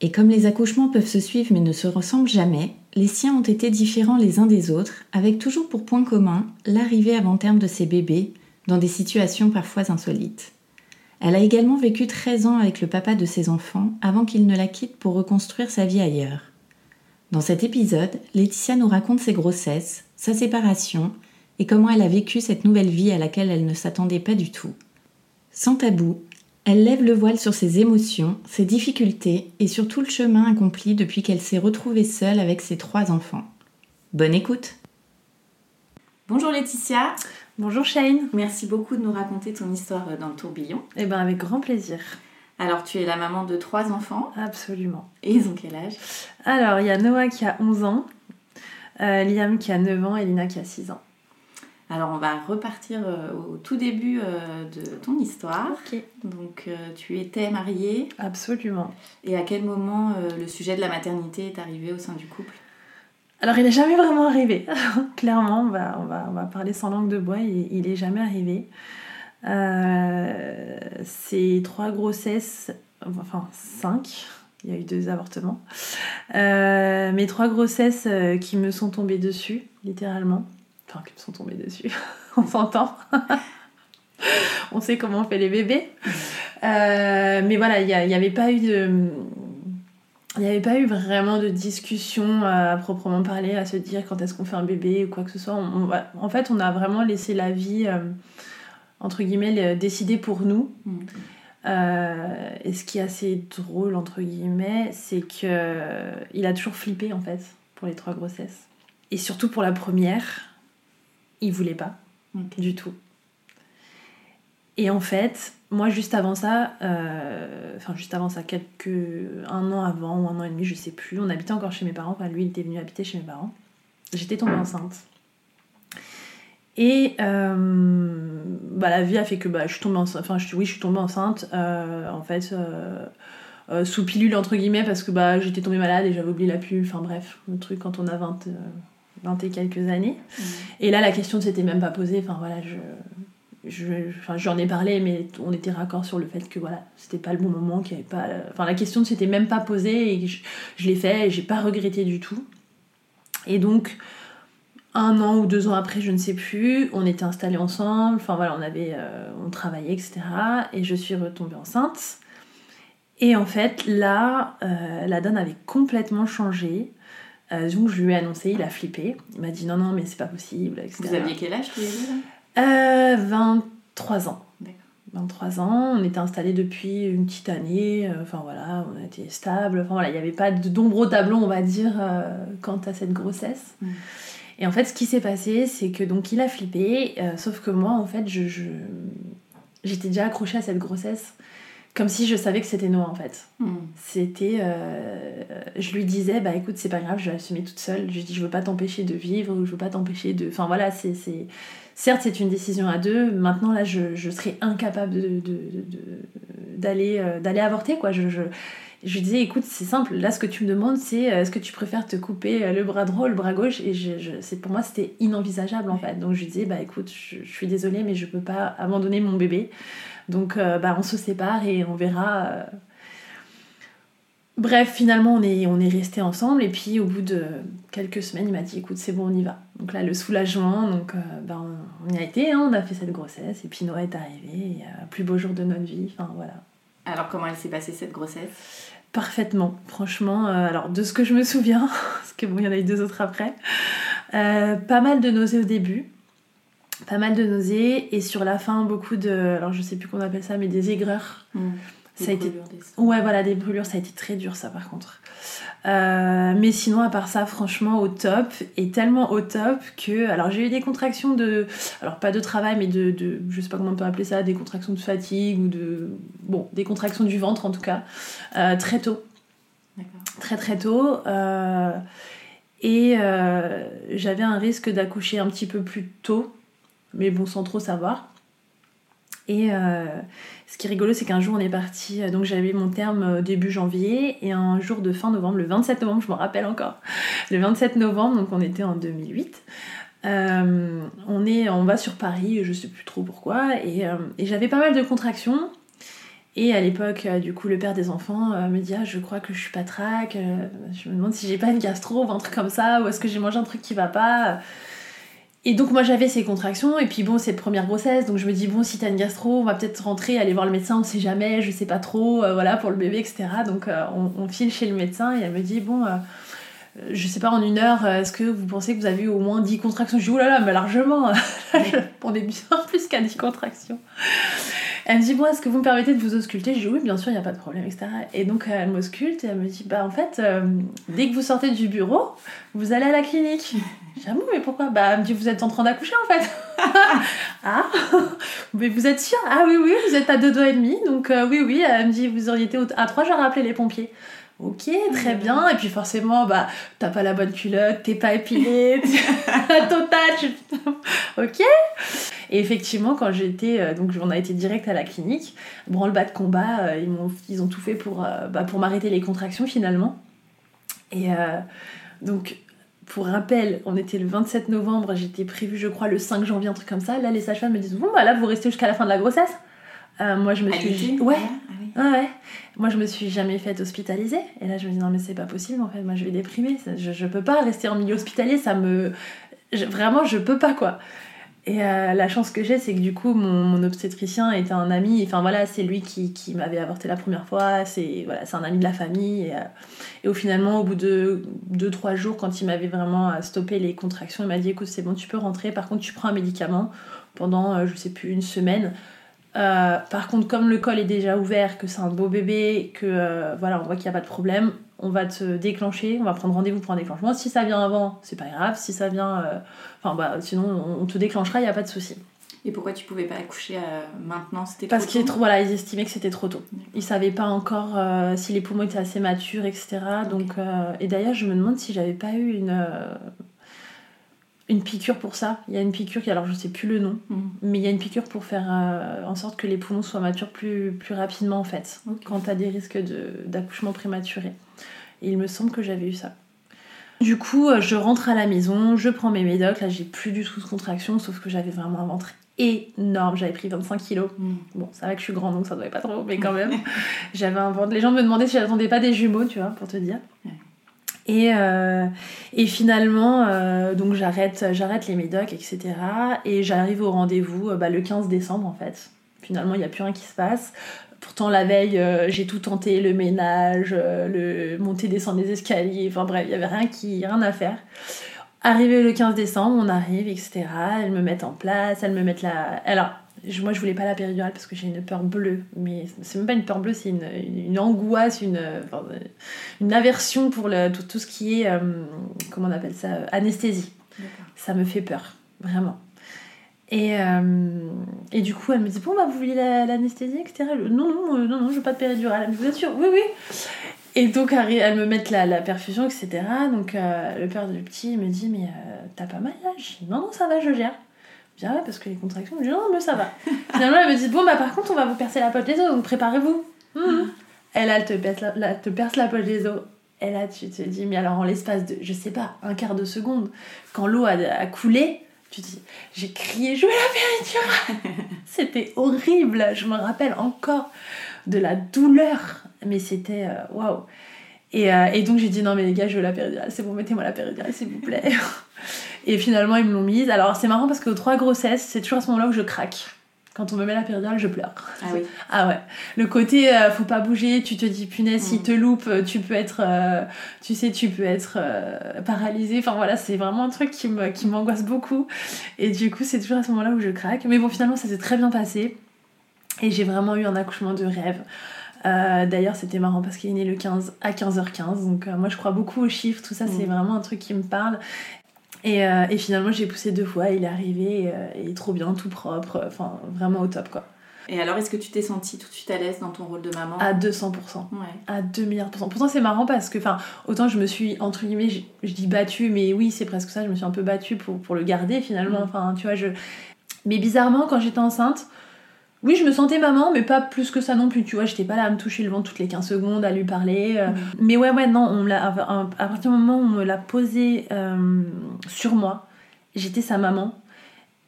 et comme les accouchements peuvent se suivre mais ne se ressemblent jamais, les siens ont été différents les uns des autres, avec toujours pour point commun l'arrivée avant terme de ses bébés dans des situations parfois insolites. Elle a également vécu 13 ans avec le papa de ses enfants avant qu'il ne la quitte pour reconstruire sa vie ailleurs. Dans cet épisode, Laetitia nous raconte ses grossesses, sa séparation et comment elle a vécu cette nouvelle vie à laquelle elle ne s'attendait pas du tout. Sans tabou, elle lève le voile sur ses émotions, ses difficultés et sur tout le chemin accompli depuis qu'elle s'est retrouvée seule avec ses trois enfants. Bonne écoute Bonjour Laetitia Bonjour Shane. Merci beaucoup de nous raconter ton histoire dans le tourbillon. Eh ben avec grand plaisir. Alors tu es la maman de trois enfants Absolument. et ils ont quel âge? Alors il y a Noah qui a 11 ans, euh, Liam qui a 9 ans et Lina qui a 6 ans. Alors on va repartir euh, au tout début euh, de ton histoire. Ok. Donc euh, tu étais mariée Absolument. et à quel moment le sujet de la maternité est arrivé au sein du couple? Alors il n'est jamais vraiment arrivé. Clairement, on va, on, va, on va parler sans langue de bois, il, il est jamais arrivé. Euh, ces trois grossesses, enfin cinq, il y a eu deux avortements. Euh, mes trois grossesses qui me sont tombées dessus, littéralement. Qui me sont tombées dessus, on s'entend. on sait comment on fait les bébés. Euh, mais voilà, il n'y avait pas eu de... Il n'y avait pas eu vraiment de discussion à proprement parler, à se dire quand est-ce qu'on fait un bébé ou quoi que ce soit. On- on va- en fait, on a vraiment laissé la vie, euh, entre guillemets, le- décider pour nous. Mm. Euh, et ce qui est assez drôle, entre guillemets, c'est que euh, il a toujours flippé, en fait, pour les trois grossesses. Et surtout pour la première, il voulait pas, du tout. Et en fait, moi, juste avant ça, euh, enfin, juste avant ça, quelques. un an avant ou un an et demi, je sais plus, on habitait encore chez mes parents. Enfin, lui, il était venu habiter chez mes parents. J'étais tombée enceinte. Et euh, bah, la vie a fait que bah, je suis tombée enceinte. Enfin, je, oui, je suis tombée enceinte. euh, en fait, sous pilule, entre guillemets, parce que bah, j'étais tombée malade et j'avais oublié la pilule. Enfin, bref, le truc quand on a 20, euh, 20 et quelques années. Et là, la question ne s'était même pas posée. Enfin, voilà, je. je enfin, j'en ai parlé, mais on était raccord sur le fait que voilà, c'était pas le bon moment, qu'il avait pas. Enfin, la question ne s'était même pas posée et je, je l'ai fait et j'ai pas regretté du tout. Et donc, un an ou deux ans après, je ne sais plus, on était installés ensemble, enfin voilà, on avait, euh, on travaillait, etc. Et je suis retombée enceinte. Et en fait, là, euh, la donne avait complètement changé. Euh, donc je lui ai annoncé, il a flippé. Il m'a dit non, non, mais c'est pas possible, etc. Vous aviez quel âge tous les deux là Euh, 23 ans. D'accord. 23 ans, on était installés depuis une petite année, euh, enfin voilà, on était stable, enfin voilà, il n'y avait pas d'ombre au tableau, on va dire, euh, quant à cette grossesse. Mm. Et en fait, ce qui s'est passé, c'est que donc il a flippé, sauf que moi, en fait, je, je- j'étais déjà accrochée à cette grossesse, comme si je savais que c'était Noah, en fait. Mm. C'était. euh, je lui disais, bah écoute, c'est pas grave, je vais assumer toute seule. Je dis, je veux pas t'empêcher de vivre, je veux pas t'empêcher de. Enfin voilà, c'est. Certes, c'est une décision à deux. Maintenant, là, je, je serais incapable de, de- de- de- d'aller, euh, d'aller avorter, quoi. Je, je, je lui disais, écoute, c'est simple. Là, ce que tu me demandes, c'est euh, est-ce que tu préfères te couper euh, le bras droit ou le bras gauche? Et je, je- c'est, pour moi, c'était inenvisageable, en fait. Donc, je lui disais, bah écoute, je, je suis désolée, mais je peux pas abandonner mon bébé. Donc, euh, bah, on se sépare et on verra. euh, Bref, finalement, on est, on est restés ensemble. Et puis, au bout de quelques semaines, il m'a dit écoute, c'est bon, on y va. Donc là, le soulagement, donc, euh, ben, on, on y a été, hein, on a fait cette grossesse. Et puis, Noël est arrivé, et, plus beau jour de notre vie. Enfin, voilà. Alors, comment elle s'est passée cette grossesse? Parfaitement, franchement. euh, alors, de ce que je me souviens, parce que bon, il y en a eu deux autres après, euh, pas mal de nausées au début. Pas mal de nausées. Et sur la fin, beaucoup de. Alors, je sais plus qu'on appelle ça, mais des aigreurs. Ça a été Ouais, voilà, des brûlures, ça a été très dur, ça, par contre. Euh, mais sinon, à part ça, franchement, au top. Et tellement au top que. Alors, j'ai eu des contractions de. Alors, pas de travail, mais de. de je sais pas comment on peut appeler ça, des contractions de fatigue ou de. Bon, des contractions du ventre, en tout cas, euh, très tôt. Très, très tôt. Euh, et j'avais un risque d'accoucher un petit peu plus tôt, mais bon, sans trop savoir. Et euh, ce qui est rigolo, c'est qu'un jour on est parti, euh, donc j'avais mon terme euh, début janvier, et un jour de fin novembre, le 27 novembre, je me rappelle encore, le 27 novembre, donc on était en 2008. euh, on, est, on va sur Paris, je sais plus trop pourquoi, et, j'avais pas mal de contractions. Et à l'époque, du coup, le père des enfants me dit Ah, je crois que je suis pas trac, euh, je me demande si j'ai pas une gastro ou un truc comme ça, ou est-ce que j'ai mangé un truc qui va pas. Et donc moi j'avais ces contractions et puis bon c'est première grossesse donc je me dis bon si t'as une gastro on va peut-être rentrer aller voir le médecin on sait jamais je sais pas trop euh, voilà pour le bébé etc donc euh, on, on file chez le médecin et elle me dit bon euh, je sais pas en une heure est-ce que vous pensez que vous avez eu au moins 10 contractions? Je dis oulala mais largement. On est bien plus qu'à 10 contractions elle me dit bon est-ce que vous me permettez de vous ausculter? Je dis oui bien sûr il n'y a pas de problème etc et donc euh, elle m'ausculte et elle me dit bah en fait euh, dès que vous sortez du bureau vous allez à la clinique J'avoue, mais pourquoi? Bah, elle me dit, vous êtes en train d'accoucher en fait. ah, mais vous êtes sûre Ah oui, oui, vous êtes à deux doigts et demi. Donc, euh, oui, oui, elle me dit, vous auriez été à trois, j'aurais appelé les pompiers. Ok, très bien. Et puis forcément, bah, t'as pas la bonne culotte, t'es pas épilée, la totale. je- ok. Et effectivement, quand j'étais, euh, donc on a été direct à la clinique, branle-bas de combat, euh, ils, m'ont, ils ont tout fait pour, euh, bah, pour m'arrêter les contractions finalement. Et euh, donc, pour rappel, on était le 27 novembre, j'étais prévue, je crois, le 5 janvier, un truc comme ça. Là, les sages-femmes me disent Bon, bah là, vous restez jusqu'à la fin de la grossesse. Euh, moi, je me suis. Ouais, Ah. Ouais, ouais. Moi, je me suis jamais faite hospitaliser. Et là, je me dis, non, mais c'est pas possible, en fait. Moi, je vais déprimer. Je, je peux pas rester en milieu hospitalier. Ça me. je- vraiment, je peux pas, quoi. Et euh, la chance que j'ai, c'est que du coup, mon, obstétricien était un ami. Enfin, voilà, c'est lui qui, m'avait avorté la première fois. C'est voilà, c'est un ami de la famille. Et, euh, au finalement, au bout de 2-3 jours, quand il m'avait vraiment euh, stoppé les contractions, il m'a dit, écoute, c'est bon, tu peux rentrer. Par contre, tu prends un médicament pendant, euh, je sais plus, une semaine. Par contre, comme le col est déjà ouvert, que c'est un beau bébé, que voilà, on voit qu'il n'y a pas de problème, on va te déclencher, on va prendre rendez-vous pour un déclenchement. Si ça vient avant, c'est pas grave. Si ça vient. euh, Enfin, bah, sinon, on- te déclenchera, il n'y a pas de souci. Et pourquoi tu pouvais pas accoucher euh, maintenant? C'était Parce qu'ils voilà, ils estimaient que c'était trop tôt. Ils savaient pas encore euh, si les poumons étaient assez matures, etc. Donc, et d'ailleurs, je me demande si j'avais pas eu une, une piqûre pour ça. Il y a une piqûre qui, alors je sais plus le nom, Mhm. mais il y a une piqûre pour faire euh, en sorte que les poumons soient matures plus, plus rapidement en fait, quand tu as des risques de- d'accouchement prématuré. Et il me semble que j'avais eu ça. Du coup, euh, je rentre à la maison, je prends mes médocs, là j'ai plus du tout de contraction, sauf que j'avais vraiment un ventre énorme, j'avais pris 25 kilos. Mhm. Bon, ça va que je suis grande donc ça doit pas trop, mais quand même. J'avais un ventre. Les gens me demandaient si j'attendais pas des jumeaux, tu vois, pour te dire. Et, euh, et finalement, euh, donc j'arrête, j'arrête les médocs, etc. Et j'arrive au rendez-vous bah, le 15 décembre en fait. Finalement, il n'y a plus rien qui se passe. Pourtant, la veille, euh, j'ai tout tenté, le ménage, euh, le monter, descendre des escaliers, enfin bref, il n'y avait rien, qui, rien à faire. Arrivé le 15 décembre, on arrive, etc. Elles me mettent en place, elles me mettent la... Alors, je- moi, je voulais pas la péridurale parce que j'ai une peur bleue. Mais c'est même pas une peur bleue, c'est une, une, une angoisse, une, aversion pour le, tout, tout ce qui est... euh, comment on appelle ça Anesthésie. Ça me fait peur, vraiment. Et, euh, et du coup, elle me dit Bon, bah, vous voulez la- l'anesthésie, etc. Je- Non, non, euh, non, non, je veux pas de péridurale. Elle me dit Vous êtes sûre Oui, oui. Et donc, elle me met la, la perfusion, etc. Donc, euh, le père du petit il me dit Mais euh, t'as pas mal là Je dis Non, non, ça va, je gère. Je dis Ah ouais, parce que les contractions, je dis Non, mais ça va. Finalement, elle me dit Bon, bah, par contre, on va vous percer la poche des os, donc préparez-vous. Mhm. Là, elle te perce la, la- te perce la poche des os. Et là, tu te dis Mais alors, en l'espace de, je sais pas, un quart de seconde, quand l'eau a, a coulé, tu dis J'ai crié, je veux la péridurale C'était horrible, je me rappelle encore de la douleur. Mais c'était. euh, Waouh Et, euh, et donc j'ai dit non mais les gars je veux la péridurale, c'est bon mettez-moi la péridurale s'il vous plaît. et finalement ils me l'ont mise. Alors c'est marrant parce qu'aux trois grossesses c'est toujours à ce moment-là où je craque. Quand on me met la péridurale je pleure. Ah oui. Ah ouais. Le côté euh, faut pas bouger, tu te dis punaise s'il Mm. te loupe, tu peux être, euh, tu sais tu peux être euh, paralysé. Enfin voilà c'est vraiment un truc qui me qui m'angoisse beaucoup. Et du coup c'est toujours à ce moment-là où je craque. Mais bon finalement ça s'est très bien passé. Et j'ai vraiment eu un accouchement de rêve. Euh, D'ailleurs, c'était marrant parce qu'il est né le 15 à 15h15. Donc, euh, moi, je crois beaucoup aux chiffres. Tout ça, c'est Mm. vraiment un truc qui me parle. Et, euh, et finalement, j'ai poussé deux fois. Il est arrivé. Et, euh, il est trop bien, tout propre. Enfin, vraiment au top, quoi. Et alors, est-ce que tu t'es sentie tout de suite à l'aise dans ton rôle de maman? À 200%. Ouais. À 2 milliards de. Pourtant, c'est marrant parce que, enfin, autant je me suis, entre guillemets, je, je dis battue, mais oui, c'est presque ça. Je me suis un peu battue pour, pour le garder finalement. Mm. Enfin, tu vois, je. Mais bizarrement, quand j'étais enceinte, oui, je me sentais maman, mais pas plus que ça non plus. Tu vois, j'étais pas là à me toucher le ventre toutes les 15 secondes, à lui parler. euh. Mm. Mais ouais, ouais, non, on l'a, à partir du moment où on me l'a posé euh, sur moi, j'étais sa maman.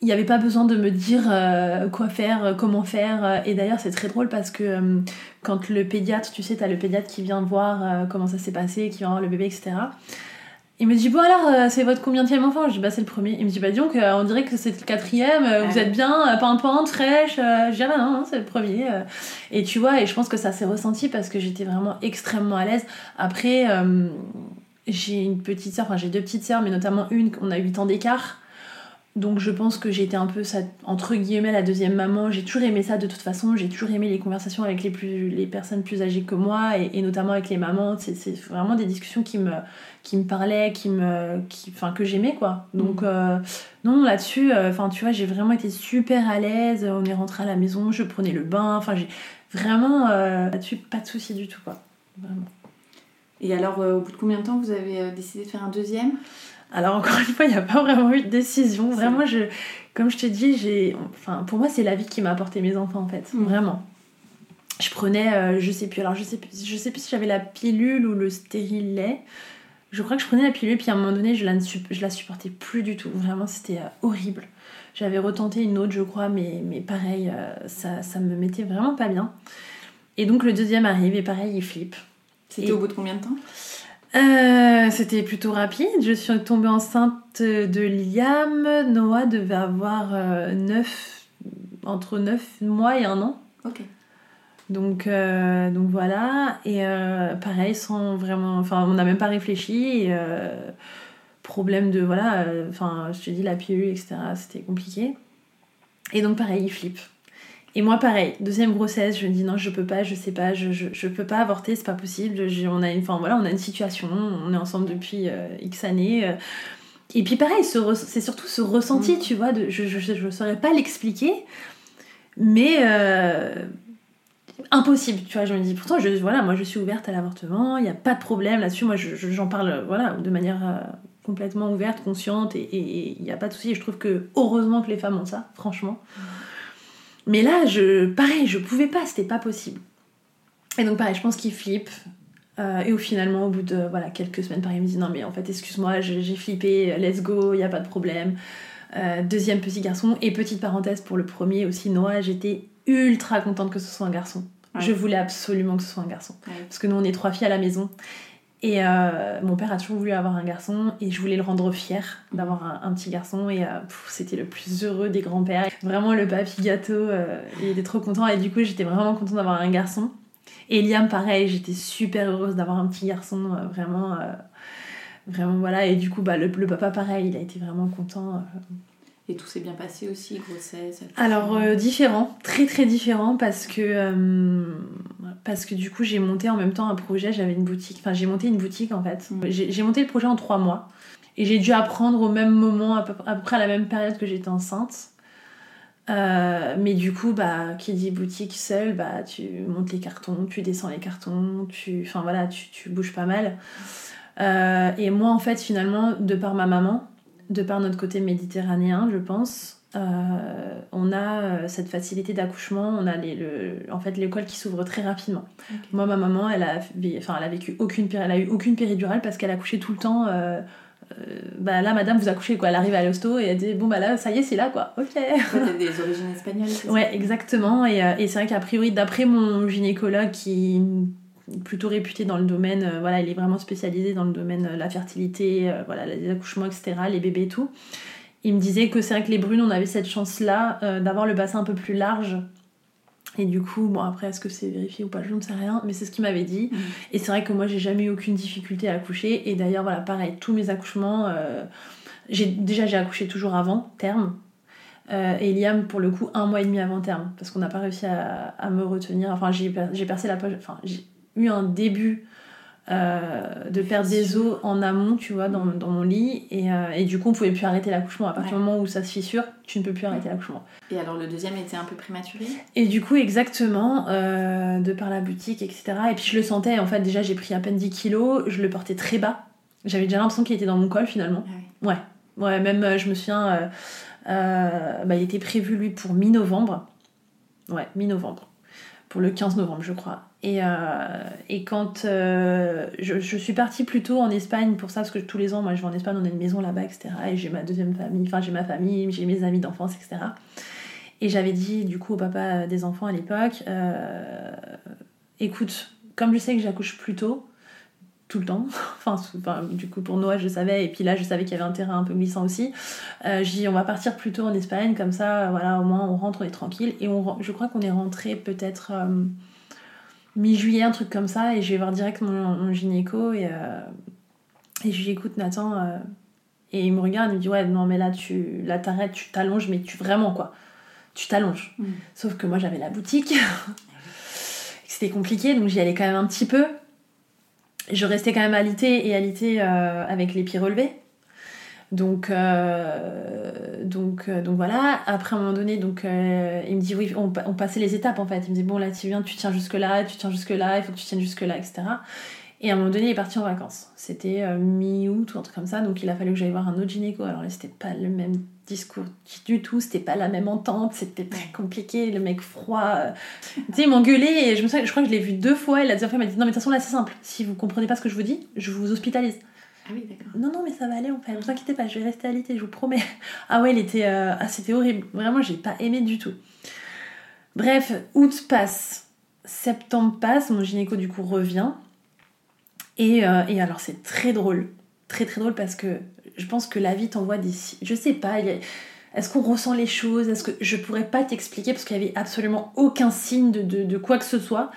Il n'y avait pas besoin de me dire euh, quoi faire, comment faire. Et d'ailleurs, c'est très drôle parce que quand le pédiatre, tu sais, t'as le pédiatre qui vient voir comment ça s'est passé, qui vient voir le bébé, etc. Il me dit, bon alors, euh, c'est votre combien de enfant? Je dis, bah c'est le premier. Il me dit, bah dis donc, euh, on dirait que c'est le quatrième, euh, vous Ah. êtes bien, pimpante, fraîche. Euh, je dis, ah bah non, non, c'est le premier. Et tu vois, et je pense que ça s'est ressenti parce que j'étais vraiment extrêmement à l'aise. Après, euh, j'ai une petite sœur, enfin j'ai deux petites sœurs, mais notamment une, on a 8 ans d'écart. Donc je pense que j'ai été un peu, ça, entre guillemets, la deuxième maman. J'ai toujours aimé ça de toute façon. J'ai toujours aimé les conversations avec les, plus, les personnes plus âgées que moi et, et notamment avec les mamans. C'est vraiment des discussions qui me, qui me parlaient, qui me, qui, enfin, que j'aimais quoi. Donc euh, non, là-dessus, euh, enfin tu vois, j'ai vraiment été super à l'aise. On est rentré à la maison, je prenais le bain. Enfin j'ai vraiment euh, là-dessus pas de soucis du tout quoi. Vraiment. Et alors, au bout de combien de temps vous avez décidé de faire un deuxième? Alors encore une fois, il n'y a pas vraiment eu de décision. Vraiment, je, comme je te dis, j'ai, enfin, pour moi, c'est la vie qui m'a apporté mes enfants en fait. Mm. Vraiment. Je prenais, euh, je sais plus, alors je sais plus, je sais plus si j'avais la pilule ou le stérilet. Je crois que je prenais la pilule, puis à un moment donné, je la, je la supportais plus du tout. Vraiment, c'était euh, horrible. J'avais retenté une autre, je crois, mais, mais pareil, euh, ça, ça me mettait vraiment pas bien. Et donc le deuxième arrive, et pareil, il flippe. C'était Et- au bout de combien de temps? Euh, c'était plutôt rapide. Je suis tombée enceinte de Liam. Noah devait avoir 9, entre 9 mois et un an. Ok. Donc, euh, donc voilà. Et euh, pareil, sans vraiment. Enfin, on n'a même pas réfléchi. Et, euh, problème de. Voilà. euh, Enfin, je te dis, la pilule, etc. C'était compliqué. Et donc, pareil, il flippe. Et moi, pareil, deuxième grossesse, je me dis non, je peux pas, je sais pas, je, je, je peux pas avorter, c'est pas possible. Je- on, a une, enfin, voilà, on a une situation, on est ensemble depuis euh, X années. euh. Et puis pareil, ce re- c'est surtout ce ressenti, tu vois, de, je, je, je saurais pas l'expliquer, mais euh, impossible, tu vois. Je me dis, pourtant, je, voilà, moi je suis ouverte à l'avortement, il n'y a pas de problème là-dessus, moi je- je- j'en parle voilà, de manière complètement ouverte, consciente, et il n'y a pas de souci. Et je trouve que heureusement que les femmes ont ça, franchement. Mais là, je, pareil, je pouvais pas, c'était pas possible. Et donc, pareil, je pense qu'il flippe. Euh, et au finalement, au bout de voilà, quelques semaines, pareil, il me dit non, mais en fait, excuse-moi, j'ai flippé, let's go, il n'y a pas de problème. Euh, deuxième petit garçon. Et petite parenthèse pour le premier aussi, Noah, j'étais ultra contente que ce soit un garçon. Ouais. Je voulais absolument que ce soit un garçon. Ouais. Parce que nous, on est trois filles à la maison. Et euh, mon père a toujours voulu avoir un garçon et je voulais le rendre fier d'avoir un, petit garçon et euh, c'était le plus heureux des grands-pères. Vraiment le papy gâteau, euh, il était trop content et du coup j'étais vraiment contente d'avoir un garçon. Et Liam pareil, j'étais super heureuse d'avoir un petit garçon, vraiment, vraiment voilà. Et du coup bah, le, le papa pareil, il a été vraiment content. Et tout s'est bien passé aussi, grossesse Alors euh, différent, très très différent parce que euh, parce que du coup j'ai monté en même temps un projet, j'avais une boutique, enfin j'ai monté une boutique en fait. Mm. J'ai monté le projet en trois mois et j'ai dû apprendre au même moment, à peu, à peu près à la même période que j'étais enceinte. Euh, mais du coup, bah, qui dit boutique seule, bah, tu montes les cartons, tu descends les cartons, tu, enfin voilà, tu, tu bouges pas mal. Et moi, en fait, finalement, de par ma maman, de par notre côté méditerranéen, je pense, euh, on a euh, cette facilité d'accouchement, on a les, le, en fait l'école qui s'ouvre très rapidement. Moi, ma maman, elle a, enfin, elle a vécu aucune, elle a eu aucune péridurale parce qu'elle accouchait tout le temps. euh, euh, bah là, madame, vous accouchez quoi Elle arrive à l'hosto et elle dit bon bah là, ça y est, c'est là quoi. Ok. Des origines espagnoles, Ouais, exactement. Et, et c'est vrai qu'a priori, d'après mon gynécologue qui, plutôt réputé dans le domaine, euh, voilà, il est vraiment spécialisé dans le domaine de la fertilité, euh, voilà, les accouchements, etc., les bébés et tout. Il me disait que c'est vrai que les brunes, on avait cette chance-là euh, d'avoir le bassin un peu plus large. Et du coup, bon, après, est-ce que c'est vérifié ou pas, je ne sais rien, mais c'est ce qu'il m'avait dit. Et c'est vrai que moi, j'ai jamais eu aucune difficulté à accoucher. Et d'ailleurs, voilà, pareil, tous mes accouchements, euh, j'ai déjà, j'ai accouché toujours avant terme. Euh, et Liam, pour le coup, un mois et demi avant terme, parce qu'on n'a pas réussi à, à me retenir. Enfin, j'ai per- j'ai percé la poche, enfin, eu un début euh, de perte des os en amont, tu vois, dans, dans mon lit. Et, euh, et du coup, on pouvait plus arrêter l'accouchement. À partir Ouais. du moment où ça se fissure, tu ne peux plus arrêter l'accouchement. Et alors le deuxième était un peu prématuré? Et du coup, exactement, euh, de par la boutique, etc. Et puis je le sentais, en fait, déjà j'ai pris à peine 10 kilos, je le portais très bas. J'avais déjà l'impression qu'il était dans mon col finalement. Ah oui. Ouais, ouais, même je me souviens, bah, il était prévu lui pour mi-novembre. Ouais, mi-novembre. Pour le 15 novembre, je crois. Et, euh, et quand euh, je, je suis partie plutôt en Espagne pour ça, parce que tous les ans, moi je vais en Espagne, on a une maison là-bas, etc. Et j'ai ma deuxième famille, enfin j'ai ma famille, j'ai mes amis d'enfance, etc. Et j'avais dit du coup au papa des enfants à l'époque, euh, écoute, comme je sais que j'accouche plus tôt, tout le temps, enfin, du coup pour Noël je savais, et puis là je savais qu'il y avait un terrain un peu glissant aussi, euh, j'ai dit on va partir plus tôt en Espagne, comme ça voilà au moins on rentre, on est tranquille, et on, je crois qu'on est rentré peut-être euh, mi-juillet, un truc comme ça, et je vais voir direct mon, mon gynéco, et, euh, et je lui écoute Nathan, euh, et il me regarde, il me dit ouais non mais là tu là t'arrêtes, tu t'allonges, mais tu vraiment quoi, tu t'allonges. Mm. Sauf que moi j'avais la boutique, c'était compliqué, donc j'y allais quand même un petit peu. Je restais quand même alité et alité euh, avec les pieds relevés. Donc, euh, donc, euh, donc voilà. Après, à un moment donné, donc, euh, il me dit oui, on, on passait les étapes en fait. Il me dit bon, là, tu viens, tu tiens jusque-là, tu tiens jusque-là, il faut que tu tiennes jusque-là, etc. Et à un moment donné, il est parti en vacances. C'était mi-août ou un truc comme ça, donc il a fallu que j'aille voir un autre gynéco. Alors là, c'était pas le même discours du tout, c'était pas la même entente, c'était très compliqué, le mec froid. Tu sais, il m'engueulait et je me souviens, je crois que je l'ai vu deux fois. Et la deuxième fois, il m'a dit non, mais de toute façon, là, c'est simple. Si vous comprenez pas ce que je vous dis, je vous hospitalise. Ah oui, d'accord. Non, non, mais ça va aller en fait, ne vous inquiétez pas, je vais rester alité, je vous promets. Ah ouais, il était. euh, Ah, c'était horrible. Vraiment, j'ai pas aimé du tout. Bref, août passe, septembre passe, mon gynéco du coup revient. Et, euh, et alors, c'est très drôle. Très très drôle parce que je pense que la vie t'envoie des. Je sais pas, a- est-ce qu'on ressent les choses? Est-ce que je pourrais pas t'expliquer parce qu'il y avait absolument aucun signe de, de, de quoi que ce soit.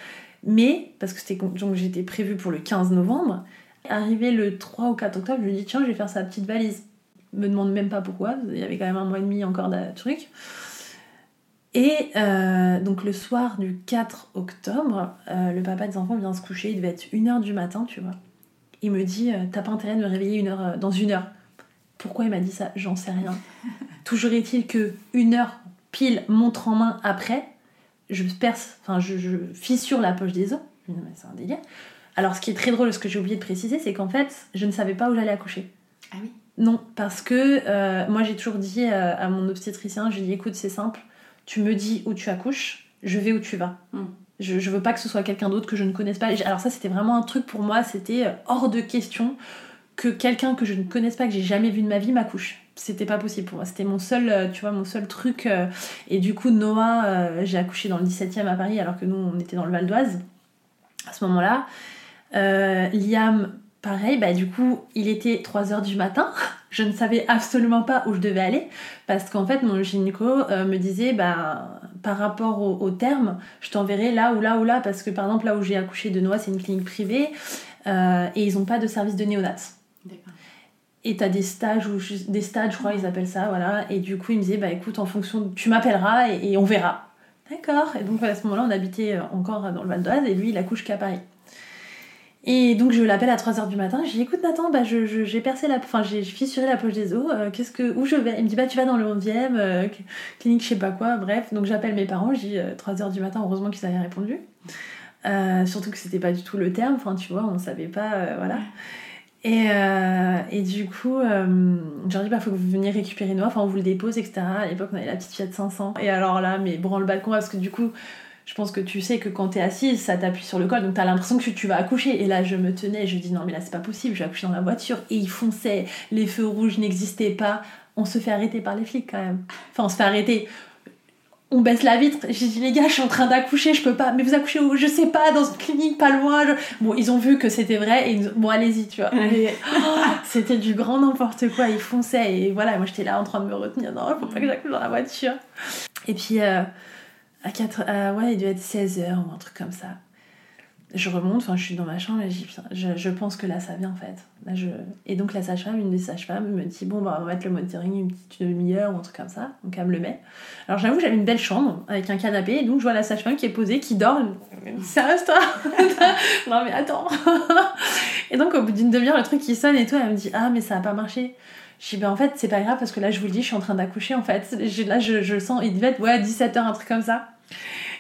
Mais, parce que c'était donc j'étais prévue pour le 15 novembre, arrivé le 3 ou 4 octobre, je lui dis tiens, je vais faire sa petite valise. Me demande même pas pourquoi, il y avait quand même un mois et demi encore de trucs. Et euh, donc le soir du 4 octobre, euh, le papa des enfants vient se coucher, il devait être 1h du matin, tu vois. Il me dit euh, T'as pas intérêt de me réveiller une heure, dans une heure. Pourquoi il m'a dit ça? J'en sais rien. Toujours est-il que une heure pile montre en main après, je perce, enfin je, je fissure la poche des os. Je me dis, Non, mais c'est un délire. Alors ce qui est très drôle, ce que j'ai oublié de préciser, c'est qu'en fait, je ne savais pas où j'allais accoucher. Ah oui. Non, parce que euh, moi j'ai toujours dit euh, à mon obstétricien, je lui ai dit écoute c'est simple, tu me dis où tu accouches, je vais où tu vas. Mm. Je, je veux pas que ce soit quelqu'un d'autre que je ne connaisse pas. J'ai- Alors ça c'était vraiment un truc pour moi, c'était euh, hors de question que quelqu'un que je ne connaisse pas, que j'ai jamais vu de ma vie m'accouche. C'était pas possible pour moi, c'était mon seul, tu vois, mon seul truc. et du coup Noah, j'ai accouché dans le 17e à Paris alors que nous on était dans le Val d'Oise à ce moment-là. Euh, Liam, pareil, bah du coup, il était 3h du matin. Je ne savais absolument pas où je devais aller parce qu'en fait, mon gynéco euh, me disait, bah, par rapport au, au terme, je t'enverrai là ou là ou là parce que par exemple, là où j'ai accouché de Noah, c'est une clinique privée euh, et ils n'ont pas de service de néonat. D'accord. Et t'as des stages ou des stades, je crois, ils appellent ça, voilà. Et du coup, il me disait, bah écoute, en fonction, de- tu m'appelleras et, et on verra. D'accord. Et donc à ce moment-là, on habitait encore dans le Val d'Oise et lui, il accouche qu'à Paris. Et donc je l'appelle à 3h du matin, je dis écoute Nathan, bah, je, je- j'ai percé la, enfin j'ai fissuré la poche des os, euh, qu'est-ce que, où je vais? Il me dit bah tu vas dans le 11e, euh, cl- clinique je sais pas quoi, bref. Donc j'appelle mes parents, je dis 3h du matin, heureusement qu'ils avaient répondu. Euh, surtout que c'était pas du tout le terme, enfin tu vois, on savait pas, euh, voilà. Et, euh, et du coup, euh, je leur dis bah faut que vous veniez récupérer Noah, enfin on vous le dépose, etc. À l'époque on avait la petite Fiat 500. Et alors là, mais branle le balcon parce que du coup, je pense que tu sais que quand t'es assise, ça t'appuie sur le col, donc t'as l'impression que tu vas accoucher. Et là, je me tenais, je dis non, mais là, c'est pas possible, je vais accoucher dans la voiture. Et ils fonçaient, les feux rouges n'existaient pas. On se fait arrêter par les flics quand même. Enfin, on se fait arrêter. on baisse la vitre. J'ai dit, les gars, je suis en train d'accoucher, je peux pas. Mais vous accouchez où? Je sais pas, dans une clinique pas loin. Je- Bon, ils ont vu que c'était vrai et ils ont- bon, allez-y, tu vois. Mais, oh, c'était du grand n'importe quoi, ils fonçaient. Et voilà, moi j'étais là en train de me retenir. Non, faut pas que j'accouche dans la voiture. Et puis, euh, à 4, euh, ouais, il devait être 16h ou un truc comme ça. Je remonte, enfin, je suis dans ma chambre et je je, pense que là ça vient en fait. Là, je... Et donc, la sage-femme, une des sages-femmes, me dit, bon, bah, on va mettre le monitoring une petite demi-heure ou un truc comme ça. Donc, elle me le met. Alors j'avoue, j'avais une belle chambre avec un canapé, et donc je vois la sage-femme qui est posée, qui dort. Sérieux toi Non mais attends Et donc au bout d'une demi-heure, le truc qui sonne et tout, elle me dit Ah mais ça a pas marché. Je dis ben en fait c'est pas grave parce que là je vous le dis, je suis en train d'accoucher en fait. Là je, je sens, il devait être ouais 17h, un truc comme ça.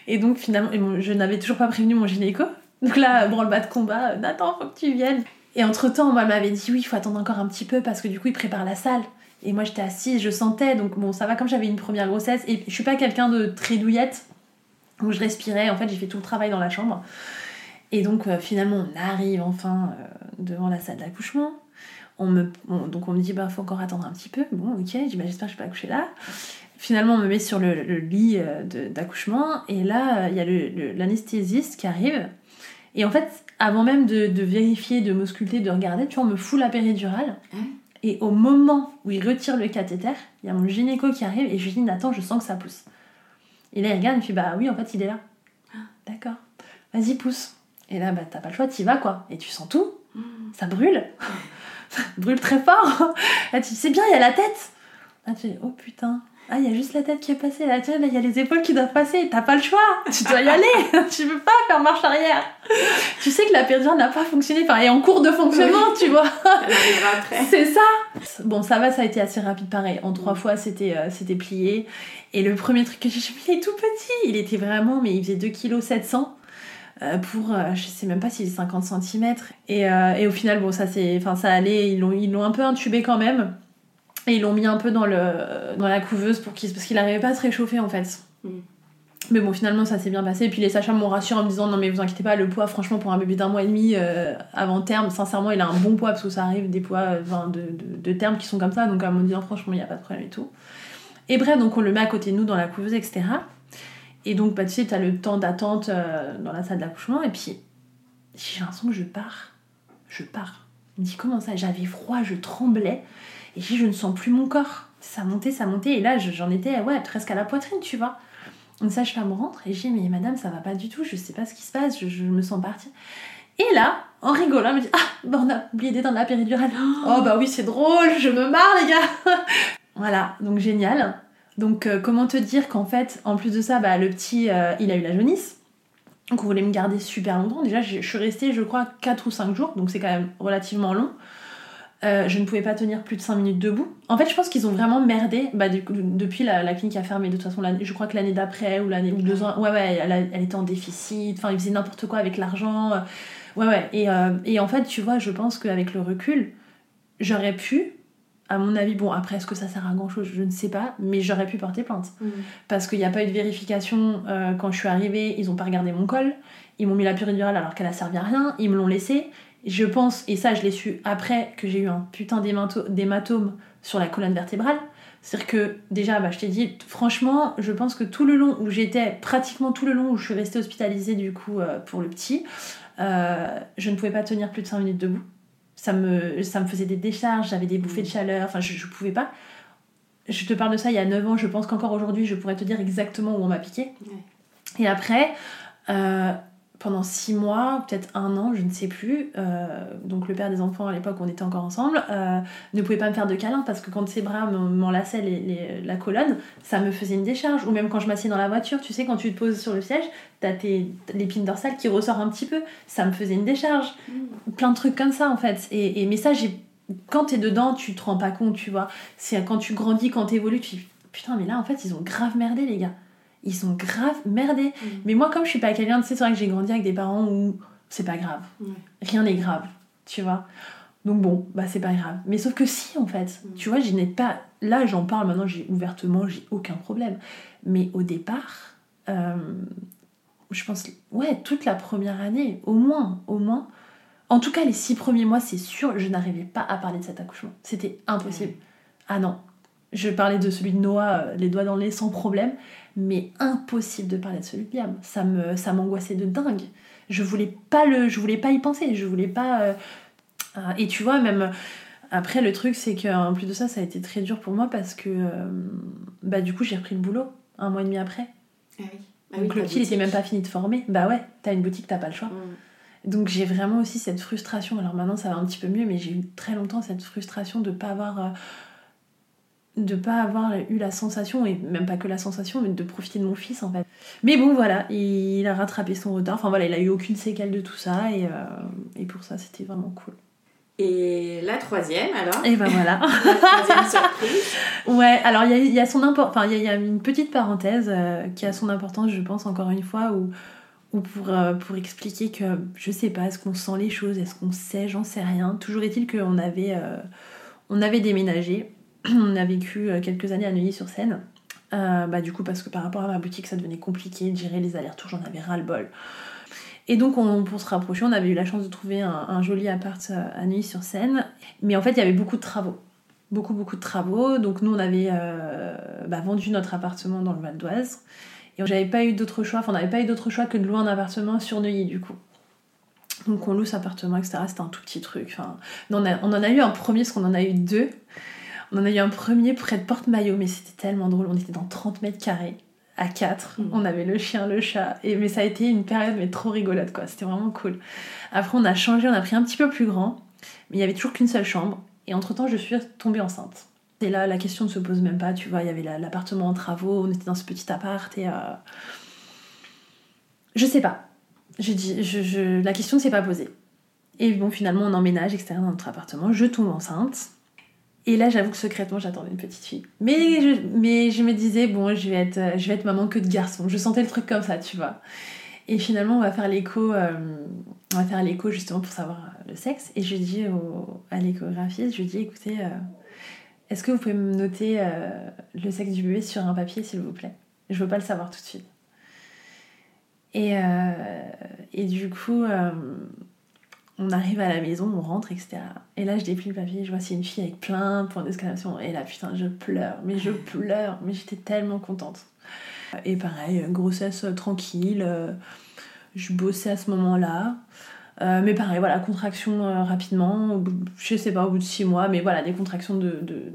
Et donc finalement, je n'avais toujours pas prévenu mon gynéco. Donc là, branle-bas de combat, euh, Nathan, faut que tu viennes. Et entre temps, moi, m'avait dit oui, il faut attendre encore un petit peu parce que du coup, il prépare la salle. Et moi, j'étais assise, je sentais, donc bon, ça va comme j'avais une première grossesse. Et je suis pas quelqu'un de très douillette, où je respirais. En fait, j'ai fait tout le travail dans la chambre. Et donc, euh, finalement, on arrive enfin euh, devant la salle d'accouchement. On me, on- donc, on me dit, bah, faut encore attendre un petit peu. Bon, ok, bah, j'espère que je peux accoucher là. Finalement, on me met sur le, le lit euh, d'accouchement. Et là, il y a l'anesthésiste qui arrive. Et en fait, avant même de, de vérifier, de m'ausculter, de regarder, tu vois, on me fout la péridurale. Et au moment où il retire le cathéter, il y a mon gynéco qui arrive et je lui dis Nathan, je sens que ça pousse. Et là, il regarde, il me fait Bah oui, en fait, il est là. D'accord. Vas-y, pousse. Et là, bah, t'as pas le choix, t'y vas quoi. Et tu sens tout. Ça brûle. brûle très fort. Là, tu dis C'est bien, il y a la tête. Là, tu dis Oh putain. Ah, il y a juste la tête qui est passée. Là, tiens, là, il y a les épaules qui doivent passer. T'as pas le choix. Tu dois y aller. tu peux pas faire marche arrière. tu sais que la péridurale n'a pas fonctionné. Enfin, elle est en cours de fonctionnement, tu vois. C'est ça Bon, ça va, ça a été assez rapide, pareil. En trois fois, c'était euh, c'était plié. Et le premier truc que j'ai fait, il est tout petit. Il était vraiment, mais il faisait 2 kg 700 pour, euh, je sais même pas s'il est 50 cm. Et, euh, et au final, bon, ça c'est, enfin, ça allait. Ils l'ont ils l'ont un peu intubé quand même. Et ils l'ont mis un peu dans, le, dans la couveuse pour qu'il, parce qu'il n'arrivait pas à se réchauffer en fait. Mm. Mais bon, finalement, ça s'est bien passé. Et puis les sages-femmes m'ont rassuré en me disant Non, mais vous inquiétez pas, le poids, franchement, pour un bébé d'un mois et demi, euh, avant terme, sincèrement, il a un bon poids parce que ça arrive des poids euh, de, de, de terme qui sont comme ça. Donc, m'ont dit Non, franchement, il n'y a pas de problème et tout. Et bref, donc on le met à côté de nous dans la couveuse, etc. Et donc, bah, tu sais, t'as le temps d'attente euh, dans la salle d'accouchement. Et puis, j'ai l'impression que je pars. Je pars. Il me dit Comment ça? J'avais froid, je tremblais. Et j'ai dit, je ne sens plus mon corps. Ça montait, ça montait. Et là, je- j'en étais, ouais, presque à la poitrine, tu vois. Une sage-femme rentre et je dis, mais madame, ça va pas du tout, je sais pas ce qui se passe, je, je me sens partir. Et là, en rigolant, elle me dit, ah, bah on a oublié d'éteindre la péridurale. Oh, bah oui, c'est drôle, je me marre, les gars. voilà, donc génial. Donc, euh, comment te dire qu'en fait, en plus de ça, bah, le petit, euh, il a eu la jaunisse. Donc, on voulait me garder super longtemps. Déjà, je suis restée, je crois, 4 ou 5 jours, donc c'est quand même relativement long. Euh, je ne pouvais pas tenir plus de 5 minutes debout. En fait, je pense qu'ils ont vraiment merdé. Bah, depuis, la, clinique a fermé. De toute façon, je crois que l'année d'après ou l'année ou deux ans, ouais, ouais, elle, elle était en déficit. Enfin, ils faisaient n'importe quoi avec l'argent. Ouais, ouais. Et, et en fait, tu vois, je pense qu'avec le recul, j'aurais pu, à mon avis, bon, après, est-ce que ça sert à grand chose Je ne sais pas, mais j'aurais pu porter plainte. Parce qu'il n'y a pas eu de vérification euh, quand je suis arrivée. Ils n'ont pas regardé mon col. Ils m'ont mis la péridurale alors qu'elle a servi à rien. Ils me l'ont laissé. Je pense, et ça je l'ai su après que j'ai eu un putain d'hémato- d'hématome sur la colonne vertébrale. C'est-à-dire que déjà, bah, je t'ai dit, franchement, je pense que tout le long où j'étais, pratiquement tout le long où je suis restée hospitalisée du coup euh, pour le petit, euh, je ne pouvais pas tenir plus de 5 minutes debout. Ça me, ça me faisait des décharges, j'avais des bouffées de chaleur, enfin je, je pouvais pas. Je te parle de ça il y a 9 ans, je pense qu'encore aujourd'hui je pourrais te dire exactement où on m'a piqué. Et après, euh, pendant 6 mois, peut-être un an, je ne sais plus, euh, donc le père des enfants à l'époque, on était encore ensemble, euh, ne pouvait pas me faire de câlin parce que quand ses bras m'en- m'enlaçaient les, les- la colonne, ça me faisait une décharge. Ou même quand je m'assieds dans la voiture, tu sais, quand tu te poses sur le siège, t'as tes l'épine dorsale qui ressort un petit peu, ça me faisait une décharge. Plein de trucs comme ça en fait. Et, et mais ça, j'ai quand t'es dedans, tu te rends pas compte, tu vois. C'est quand tu grandis, quand t'évolues, tu dis putain, mais là en fait, ils ont grave merdé les gars. Ils ont grave merdé. Mais moi, comme je suis pas quelqu'un, tu sais, c'est vrai que j'ai grandi avec des parents où c'est pas grave. Ouais. Rien n'est grave, tu vois. Donc bon, bah c'est pas grave. Mais sauf que si, en fait, tu vois, je n'ai pas. Là, j'en parle maintenant, j'ai ouvertement, j'ai aucun problème. Mais au départ, euh, je pense, ouais, toute la première année, au moins, au moins. En tout cas, les six premiers mois, c'est sûr, je n'arrivais pas à parler de cet accouchement. C'était impossible. Ah non. Je parlais de celui de Noah, euh, les doigts dans le nez sans problème, mais impossible de parler de celui de Liam. Ça me, ça m'angoissait de dingue. Je voulais pas le, je voulais pas y penser. Je voulais pas. euh, euh, et tu vois même. Après le truc c'est qu'en plus de ça, ça a été très dur pour moi parce que euh, bah du coup j'ai repris le boulot un mois et demi après. Ah oui. Ah Donc oui, le petit il était même pas fini de former. Bah ouais, t'as une boutique, t'as pas le choix. Donc j'ai vraiment aussi cette frustration. Alors maintenant ça va un petit peu mieux, mais j'ai eu très longtemps cette frustration de pas avoir de pas avoir eu la sensation et même pas que la sensation, mais de profiter de mon fils en fait. Mais bon voilà, il a rattrapé son retard. Enfin voilà, il a eu aucune séquelle de tout ça et, euh, et pour ça c'était vraiment cool. Et la troisième alors? Et ben voilà. La troisième surprise. Ouais, alors il y a, il y a son import... enfin, il y a, il y a une petite parenthèse euh, qui a son importance, je pense, encore une fois, où, où pour, euh, pour expliquer que je sais pas, est-ce qu'on sent les choses, est-ce qu'on sait, j'en sais rien. Toujours est-il qu'on avait, euh, on avait déménagé, on a vécu euh, quelques années à Neuilly-sur-Seine. Euh, bah, du coup, parce que par rapport à ma boutique, ça devenait compliqué de gérer les allers-retours, j'en avais ras-le-bol. Et donc, on- pour se rapprocher, on avait eu la chance de trouver un, joli appart euh, à Neuilly-sur-Seine. Mais en fait, il y avait beaucoup de travaux beaucoup beaucoup de travaux. Donc nous on avait bah, vendu notre appartement dans le Val d'Oise et j'avais pas eu d'autre choix. Enfin on n'avait pas eu d'autre choix que de louer un appartement sur Neuilly du coup. Donc on loue cet appartement etc. C'était un tout petit truc. Enfin on, on en a eu un premier parce qu'on en a eu deux. On en a eu un premier près de Porte-Maillot mais c'était tellement drôle. On était dans 30 mètres carrés à 4. Mhm. On avait le chien, le chat. Et, mais ça a été une période mais trop rigolote quoi. C'était vraiment cool. Après on a changé, on a pris un petit peu plus grand. Mais il y avait toujours qu'une seule chambre. Et entre temps, je suis tombée enceinte. Et là, la question ne se pose même pas, tu vois. Il y avait la- l'appartement en travaux, on était dans ce petit appart et. euh, Je sais pas. Je dis, je, je- La question ne s'est pas posée. Et bon, finalement, on emménage, etc., dans notre appartement. Je tombe enceinte. Et là, j'avoue que secrètement, j'attendais une petite fille. Mais je, mais je me disais, bon, je vais, être, euh, je vais être maman que de garçon. Je sentais le truc comme ça, tu vois. Et finalement, on va faire l'écho, euh, on va faire l'écho justement pour savoir euh, le sexe. Et je dis au- à l'échographiste, je lui dis, écoutez, est-ce que vous pouvez me noter le sexe du bébé sur un papier, s'il vous plaît? Je veux pas le savoir tout de suite. Et, et du coup, on arrive à la maison, on rentre, etc. Et là, je déplie le papier, je vois c'est une fille avec plein de points d'exclamation. Et là, putain, je pleure, mais je pleure, mais j'étais tellement contente. Et pareil, grossesse euh, tranquille, euh, je bossais à ce moment-là. Euh, mais pareil, voilà, contraction euh, rapidement, bout- je sais pas, au bout de six mois, mais voilà, des contractions de, de,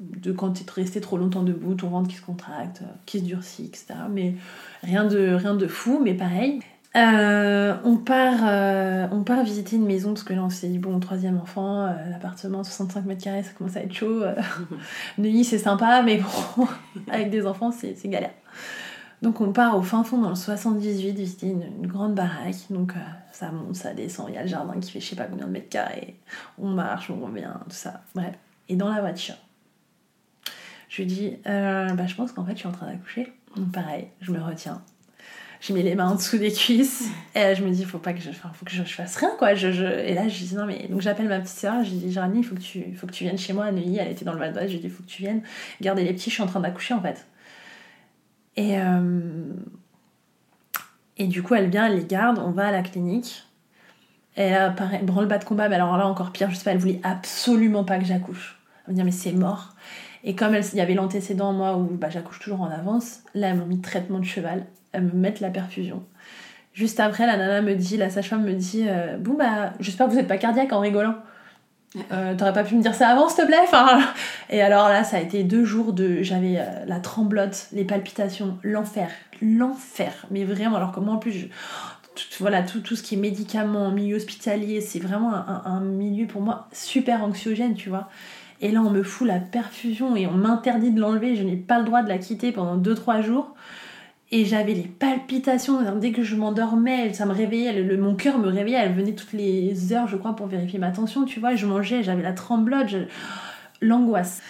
de, de quand tu es resté trop longtemps debout, ton ventre qui se contracte, euh, qui se durcit, etc. Mais rien de, rien de fou, mais pareil. Euh, on, part, euh, on part visiter une maison parce que là on s'est dit bon troisième enfant, euh, l'appartement 65 mètres carrés ça commence à être chaud. euh, Neuilly c'est sympa mais bon avec des enfants c'est galère. Donc on part au fin fond dans le 78 visiter une, une grande baraque. Donc ça monte, ça descend, il y a le jardin qui fait je sais pas combien de mètres carrés. On marche, on revient, tout ça. Bref. Et dans la voiture, je lui dis bah, je pense qu'en fait je suis en train d'accoucher. Donc pareil, je me retiens. Je mets les mains en dessous des cuisses et là, je me dis faut pas que je, faut que je, je fasse rien quoi. Je, je- Et là je dis non mais donc j'appelle ma petite sœur, je lui dis Géraldine il faut que tu, faut que tu viennes chez moi à Neuilly. Elle était dans le Val d'Oise, je lui dis il faut que tu viennes garder les petits. Je suis en train d'accoucher en fait. Et, euh, et du coup, elle vient, elle les garde, on va à la clinique. Et là, pareil, branle-bas de combat, mais alors là, encore pire, je sais pas, elle voulait absolument pas que j'accouche. Elle me dit, mais c'est mort. Et comme il y avait l'antécédent, moi, où bah, j'accouche toujours en avance, là, elles m'ont mis traitement de cheval, elles me mettent la perfusion. Juste après, la nana me dit, la sage-femme me dit, euh, bon, bah, j'espère que vous n'êtes pas cardiaque en rigolant. Euh, T'aurais pas pu me dire ça avant, s'il te plaît Et alors là, ça a été deux jours de. J'avais euh, la tremblote, les palpitations, l'enfer. L'enfer. Mais vraiment, alors que moi en plus, tout, voilà, tout, ce qui est médicaments, milieu hospitalier, c'est vraiment un milieu pour moi super anxiogène, tu vois. Et là, on me fout la perfusion et on m'interdit de l'enlever. Je n'ai pas le droit de la quitter pendant 2-3 jours. Et j'avais les palpitations. Dès que je m'endormais, ça me réveillait. le- mon cœur me réveillait. Elle venait toutes les heures, je crois, pour vérifier ma tension. Tu vois, je mangeais, j'avais la tremblote, l'angoisse.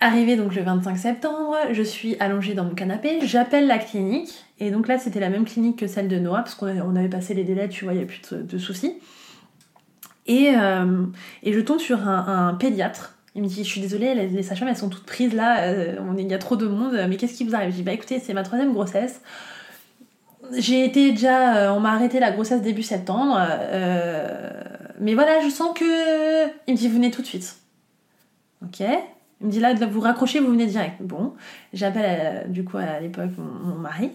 Arrivé donc le 25 septembre, je suis allongée dans mon canapé, j'appelle la clinique, et donc là c'était la même clinique que celle de Noah, parce qu'on avait, passé les délais, tu vois, il n'y a plus de soucis. Et, euh, et je tombe sur un, pédiatre, il me dit, je suis désolée, les, les sages-femmes elles sont toutes prises là, euh, il y a trop de monde, mais qu'est-ce qui vous arrive? Je dis, bah écoutez, c'est ma troisième grossesse. J'ai été déjà, euh, on m'a arrêté la grossesse début septembre, mais voilà, je sens que... Il me dit, venez tout de suite. Ok. Il me dit là, vous raccrochez, vous venez direct. Bon, j'appelle du coup à l'époque mon mari.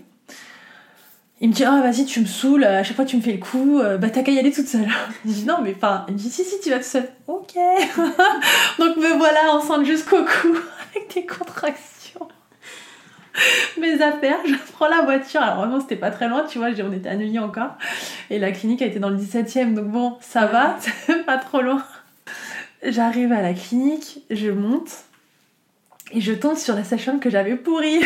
Il me dit, oh vas-y, tu me saoules, à chaque fois tu me fais le coup, euh, bah t'as qu'à y aller toute seule. Je dis, non, mais enfin, il me dit, si, si, tu vas toute seule. Ok. Donc me voilà enceinte jusqu'au cou, avec des contractions. Mes affaires, je prends la voiture. Alors vraiment, c'était pas très loin, tu vois, on était à Neuilly encore. Et la clinique a été dans le 17 e donc bon, ça va, c'est pas trop loin. J'arrive à la clinique, je monte, et je tombe sur la sage-femme que j'avais pourrie.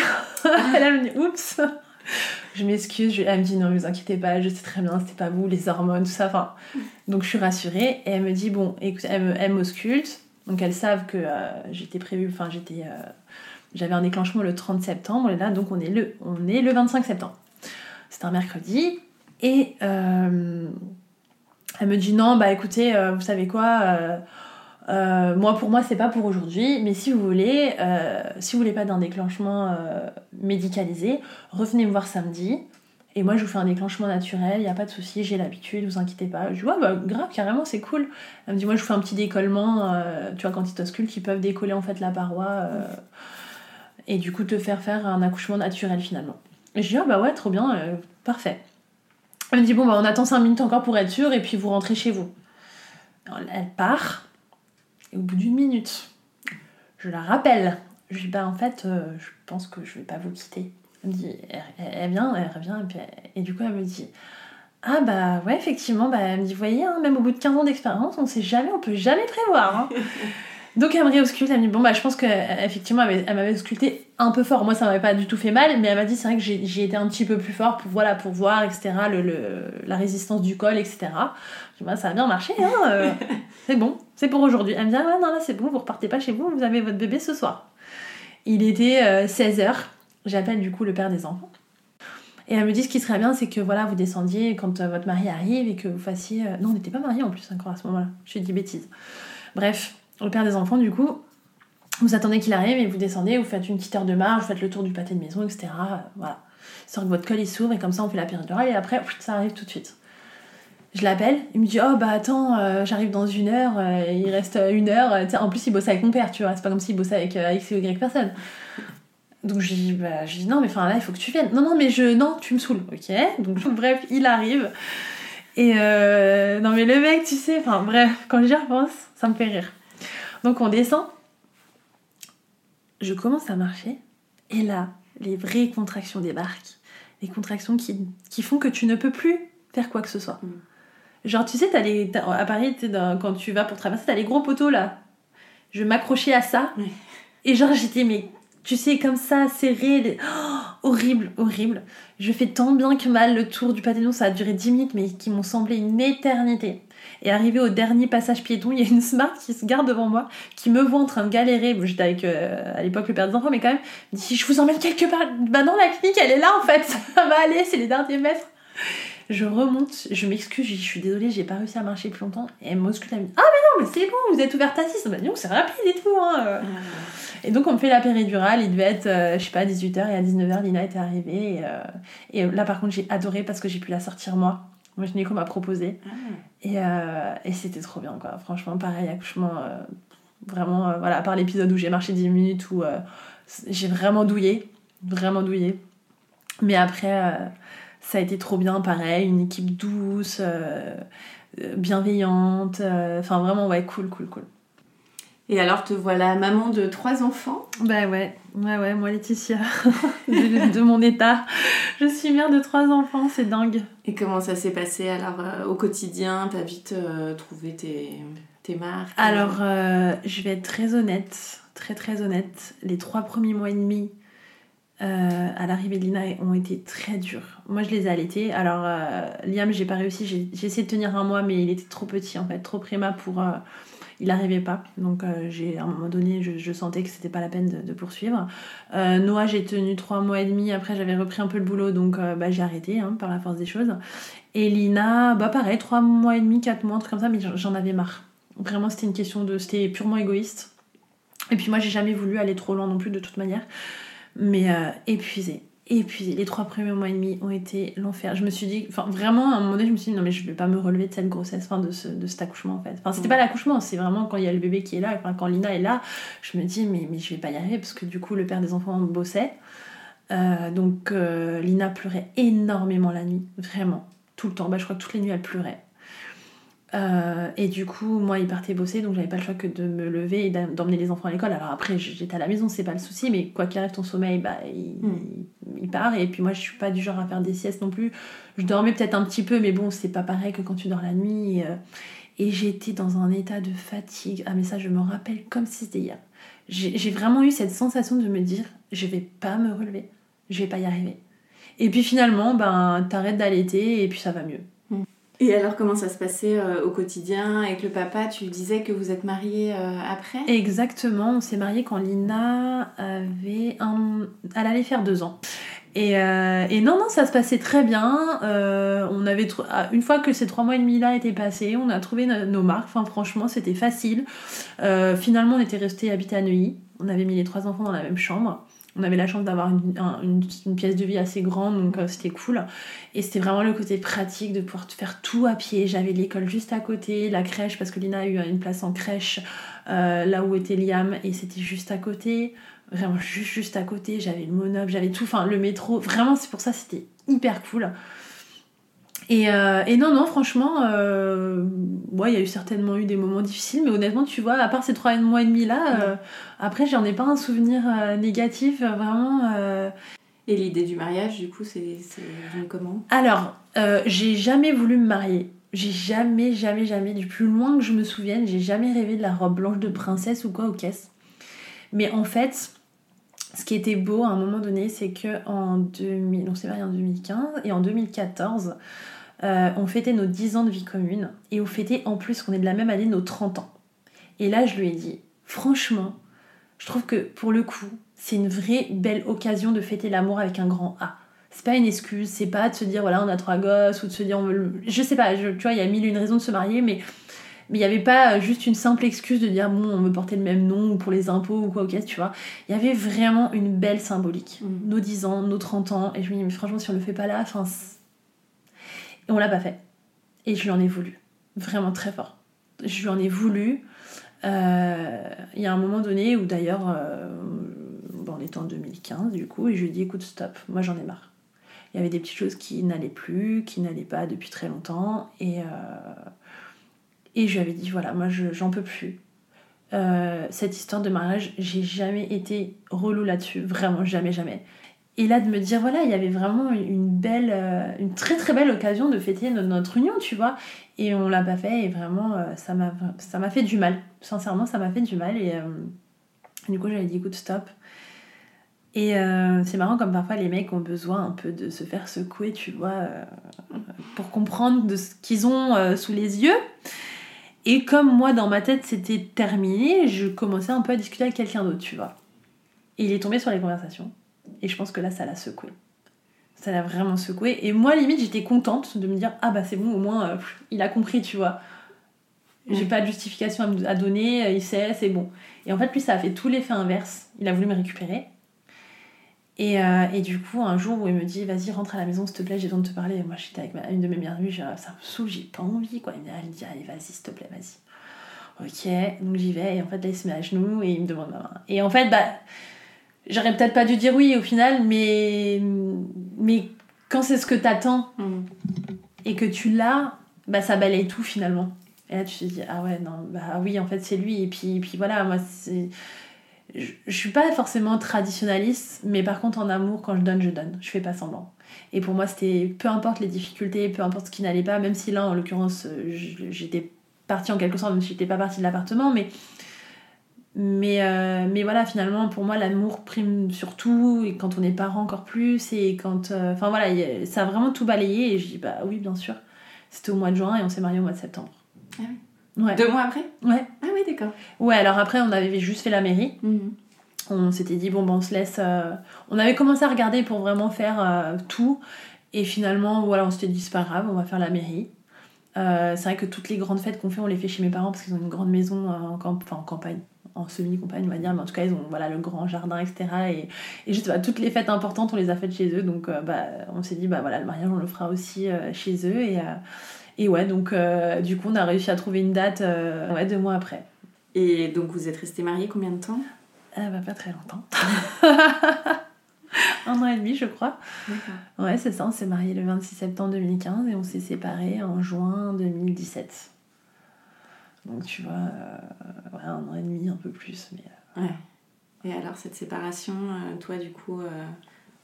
Elle me dit, oups je m'excuse, elle me dit non, ne vous inquiétez pas, je sais très bien, c'était pas vous, les hormones, tout ça. Enfin, donc je suis rassurée et elle me dit bon, écoute, elle m'ausculte, donc elles savent que euh, j'étais prévue, enfin j'étais, euh, j'avais un déclenchement le 30 septembre et là donc on est le, on est le 25 septembre. C'est un mercredi et euh, elle me dit non, bah écoutez, vous savez quoi euh, moi, pour moi, c'est pas pour aujourd'hui, mais si vous voulez, euh, si vous voulez pas d'un déclenchement euh, médicalisé, revenez me voir samedi. Et moi, je vous fais un déclenchement naturel, il n'y a pas de souci, j'ai l'habitude, vous inquiétez pas. Je dis, ouais, bah grave, carrément, c'est cool. Elle me dit, moi, je vous fais un petit décollement, tu vois, quand ils t'osculent, qui peuvent décoller en fait la paroi et du coup te faire faire un accouchement naturel finalement. Et je dis, ah bah ouais, trop bien, parfait. Elle me dit, bon, bah on attend 5 minutes encore pour être sûr, et puis vous rentrez chez vous. Elle part. Et au bout d'une minute, je la rappelle. Je lui dis, bah en fait, euh, je pense que je vais pas vous quitter. Elle me dit, elle, vient, elle revient, et, du coup, elle me dit, ah bah ouais, effectivement, bah, elle me dit, voyez, hein, même au bout de 15 ans d'expérience, on sait jamais, on peut jamais prévoir. Hein. Donc elle me réausculte, elle me dit bon bah je pense qu'effectivement elle, elle m'avait ausculté un peu fort. Moi ça m'avait pas du tout fait mal, mais elle m'a dit c'est vrai que j'ai été un petit peu plus fort pour voilà pour voir etc le, la résistance du col etc. Je dis bah ça a bien marché hein, euh, c'est bon c'est pour aujourd'hui. Elle me dit ah non là c'est bon vous repartez pas chez vous vous avez votre bébé ce soir. Il était 16h, euh, j'appelle du coup le père des enfants. Et elle me dit ce qui serait bien, c'est que voilà, vous descendiez quand euh, votre mari arrive et que vous fassiez. Non, on n'était pas mariés en plus encore à ce moment-là. Je dit bêtise. Bref, le père des enfants, du coup, vous attendez qu'il arrive et vous descendez, vous faites une petite heure de marche, vous faites le tour du pâté de maison, etc. Voilà. Histoire que votre col s'ouvre et comme ça on fait la péridurale et après ça arrive tout de suite. Je l'appelle, il me dit Oh bah attends, euh, j'arrive dans une heure, euh, il reste une heure. en plus, il bosse avec mon père, tu vois, c'est pas comme s'il bossait avec euh, X ou Y personne. Donc je dis, bah, je dis non, mais enfin là il faut que tu viennes. Non, non, mais je. Non, tu me saoules, ok Donc bref, il arrive. Et non, mais le mec, tu sais, enfin bref, quand j'y repense, ça me fait rire. Donc on descend. Je commence à marcher. Et là, les vraies contractions débarquent. Les contractions qui, qui font que tu ne peux plus faire quoi que ce soit. Mm. Genre, tu sais, as les, à Paris, quand tu vas pour traverser, t'as les gros poteaux là. Je m'accrochais à ça. Et genre, j'étais, mais tu sais, comme ça, serré. Oh, horrible, horrible. Je fais tant bien que mal le tour du pâté ça a duré 10 minutes, mais qui m'ont semblé une éternité. Et arrivé au dernier passage piéton, il y a une smart qui se garde devant moi, qui me voit en train de galérer. J'étais avec euh, à l'époque le père des enfants, mais quand même, me dit Je vous emmène quelque part. Bah non, la clinique, elle est là en fait, ça va aller, c'est les derniers mètres. Je remonte, je m'excuse, je suis désolée, j'ai pas réussi à marcher plus longtemps. Et elle m'auscule, elle me dit Ah, mais non, mais c'est bon, vous êtes ouverte à 6. Bah, donc c'est rapide et tout. Hein. Ah. Et donc on me fait la péridurale, il devait être, euh, je sais pas, 18h et à 19h, Lina était arrivée. Et, euh, et là par contre, j'ai adoré parce que j'ai pu la sortir moi. Moi, je qu'on m'a proposé. Ah. Et, euh, et c'était trop bien, quoi. Franchement, pareil, accouchement, euh, vraiment, euh, voilà, à part l'épisode où j'ai marché 10 minutes, où j'ai vraiment douillé, vraiment douillé. Mais après, ça a été trop bien, pareil, une équipe douce, bienveillante, enfin vraiment, ouais, cool, cool, cool. Et alors, te voilà maman de trois enfants Bah ouais, ouais, ouais, moi Laetitia, de, mon état. Je suis mère de trois enfants, c'est dingue. Et comment ça s'est passé alors euh, au quotidien? T'as vite euh, trouvé tes, tes marques? Alors, euh, je vais être très honnête, très très honnête. Les trois premiers mois et demi à l'arrivée de Lina ont été très durs. Moi, je les ai allaités. Alors, Liam, j'ai pas réussi. J'ai essayé de tenir un mois, mais il était trop petit en fait, trop préma pour il n'arrivait pas. Donc euh, j'ai à un moment donné, je, sentais que c'était pas la peine de, poursuivre. Euh, Noah, j'ai tenu trois mois et demi. Après, j'avais repris un peu le boulot, donc euh, bah, j'ai arrêté hein, par la force des choses. Et Lina, bah pareil, trois mois et demi, quatre mois, un truc comme ça, mais j'en avais marre. Vraiment, c'était une question de, c'était purement égoïste. Et puis moi, j'ai jamais voulu aller trop loin non plus de toute manière, mais épuisée Et puis les trois premiers mois et demi ont été l'enfer. Je me suis dit, enfin vraiment à un moment donné, je me suis dit non mais je vais pas me relever de cette grossesse, enfin de, ce, de cet accouchement en fait. Enfin c'était Mm. pas l'accouchement, c'est vraiment quand il y a le bébé qui est là, enfin quand Lina est là, je me dis mais, mais je vais pas y arriver parce que du coup le père des enfants bossait. Euh, donc euh, Lina pleurait énormément la nuit, vraiment, tout le temps. Bah, je crois que toutes les nuits elle pleurait. Euh, et du coup, moi, il partait bosser, donc j'avais pas le choix que de me lever et d'em- d'emmener les enfants à l'école. Alors après, j'étais à la maison, c'est pas le souci, mais quoi qu'il arrive, ton sommeil, bah, il, Mm. il- part. Et puis moi, je suis pas du genre à faire des siestes non plus. Je dormais peut-être un petit peu, mais bon, c'est pas pareil que quand tu dors la nuit. Et, euh, et j'étais dans un état de fatigue. Ah, mais ça, je me rappelle comme si c'était hier. J'ai j'ai vraiment eu cette sensation de me dire, je vais pas me relever, je vais pas y arriver. Et puis finalement, ben, t'arrêtes d'allaiter et puis ça va mieux. Et alors, comment ça se passait euh, au quotidien? Avec le papa Tu disais que vous êtes mariés euh, après? Exactement, on s'est mariés quand Lina avait un... Elle allait faire deux ans. Et, euh, et non, non, ça se passait très bien. On avait trou- ah, Une fois que ces trois mois et demi là étaient passés, on a trouvé no- nos marques. Enfin, franchement, c'était facile. Finalement, on était restés habités à Neuilly. On avait mis les trois enfants dans la même chambre. On avait la chance d'avoir une, un- une- une pièce de vie assez grande, donc euh, c'était cool. Et c'était vraiment le côté pratique de pouvoir faire tout à pied. J'avais l'école juste à côté, la crèche, parce que Lina a eu une place en crèche euh, là où était Liam, et c'était juste à côté. Vraiment juste, juste à côté. J'avais le monop, j'avais tout, enfin le métro. Vraiment, c'est pour ça c'était hyper cool. Et, euh, et non, non, franchement, euh, ouais, il y a eu certainement eu des moments difficiles, mais honnêtement, tu vois, à part ces trois mois et demi là, euh, après, j'en ai pas un souvenir négatif, vraiment. Et l'idée du mariage, du coup, c'est comment? Alors, j'ai jamais voulu me marier. J'ai jamais, jamais, jamais, du plus loin que je me souvienne, j'ai jamais rêvé de la robe blanche de princesse ou quoi aux caisses. Mais en fait, ce qui était beau à un moment donné, c'est que en 2000, on s'est marié en 2015 et en 2014, euh, on fêtait nos 10 ans de vie commune et on fêtait en plus qu'on est de la même année nos 30 ans. Et là, je lui ai dit, franchement, je trouve que pour le coup, c'est une vraie belle occasion de fêter l'amour avec un grand A. C'est pas une excuse, c'est pas de se dire voilà, on a trois gosses ou de se dire on veut Je sais pas, je- tu vois, il y a mille et une raisons de se marier, mais mais il n'y avait pas juste une simple excuse de dire bon, on veut porter le même nom ou pour les impôts ou quoi, ok, tu vois. Il y avait vraiment une belle symbolique. Mm. Nos 10 ans, nos 30 ans, et je me dis, mais franchement, si on le fait pas là, enfin. Et on l'a pas fait. Et je lui en ai voulu. Vraiment très fort. Je lui en ai voulu. Euh, Il y a un moment donné où d'ailleurs, on était en 2015 du coup, et je lui ai dit écoute, stop, moi j'en ai marre. Il y avait des petites choses qui n'allaient plus, qui n'allaient pas depuis très longtemps, et, euh, et je lui avais dit voilà, moi je- j'en peux plus. Euh, cette histoire de mariage, j'ai jamais été relou là-dessus, vraiment jamais, jamais. Et là de me dire voilà, il y avait vraiment une belle, euh, une très très belle occasion de fêter no- notre union, tu vois. Et on l'a pas fait et vraiment euh, ça m'a fait du mal. Sincèrement, ça m'a fait du mal et euh, du coup j'avais dit écoute stop. Et c'est marrant comme parfois les mecs ont besoin un peu de se faire secouer, tu vois, pour comprendre de ce qu'ils ont sous les yeux. Et comme moi dans ma tête c'était terminé, je commençais un peu à discuter avec quelqu'un d'autre, tu vois. Et il est tombé sur les conversations. Et je pense que là ça l'a secoué. Ça l'a vraiment secoué. Et moi limite j'étais contente de me dire ah bah c'est bon au moins euh, il a compris, tu vois. J'ai pas de justification à donner, euh, il sait, c'est bon. Et en fait lui ça a fait tout l'effet inverse. Il a voulu me récupérer. Et, euh, et du coup, un jour où il me dit Vas-y, rentre à la maison, s'il te plaît, j'ai besoin de te parler. Et moi, j'étais avec ma- une de mes meilleures amies, ça me saoule, j'ai pas envie. Quoi. Il me dit, elle dit Allez, vas-y, s'il te plaît, vas-y. Ok, donc j'y vais. Et en fait, là, il se met à genoux et il me demande ma main. Et en fait, bah, j'aurais peut-être pas dû dire oui au final, mais, mais quand c'est ce que t'attends Mm. et que tu l'as, bah, ça balaye tout finalement. Et là, tu te dis Ah ouais, non, bah oui, en fait, c'est lui. Et puis, et puis voilà, moi, c'est je, je suis pas forcément traditionnaliste, mais par contre en amour, quand je donne, je donne. Je fais pas semblant. Et pour moi, c'était peu importe les difficultés, peu importe ce qui n'allait pas, même si là, en l'occurrence, j'étais partie en quelque sorte, même si j'étais pas partie de l'appartement, mais mais, euh, mais voilà, finalement, pour moi, l'amour prime surtout, et quand on est parent encore plus, et quand. euh, Enfin voilà, a- ça a vraiment tout balayé, et je dis, bah oui, bien sûr. C'était au mois de juin, et on s'est mariés au mois de septembre. Ah Ouais. Deux mois après? Ouais. Ah oui, d'accord. Ouais, alors après, on avait juste fait la mairie. Mhm. On s'était dit, bon, ben, on se laisse. euh, On avait commencé à regarder pour vraiment faire tout. Et finalement, voilà, on s'était dit, c'est pas grave, on va faire la mairie. C'est vrai que toutes les grandes fêtes qu'on fait, on les fait chez mes parents parce qu'ils ont une grande maison en, camp- enfin, en campagne, en semi-compagne, on va dire, mais en tout cas, ils ont voilà, le grand jardin, etc. Et, et juste, bah, toutes les fêtes importantes, on les a faites chez eux. Donc, euh, bah, on s'est dit, bah voilà, le mariage, on le fera aussi euh, chez eux. Et, euh, et ouais, donc, euh, du coup, on a réussi à trouver une date euh, ouais, deux mois après. Et donc vous êtes restés mariés combien de temps? Ah, bah, pas très longtemps. Un an et demi, je crois. Ouais, c'est ça, on s'est mariés le 26 septembre 2015 et on s'est séparés en juin 2017. Donc, tu vois, euh, ouais, un an et demi, un peu plus, mais. euh, Ouais. Et alors cette séparation, euh, toi du coup,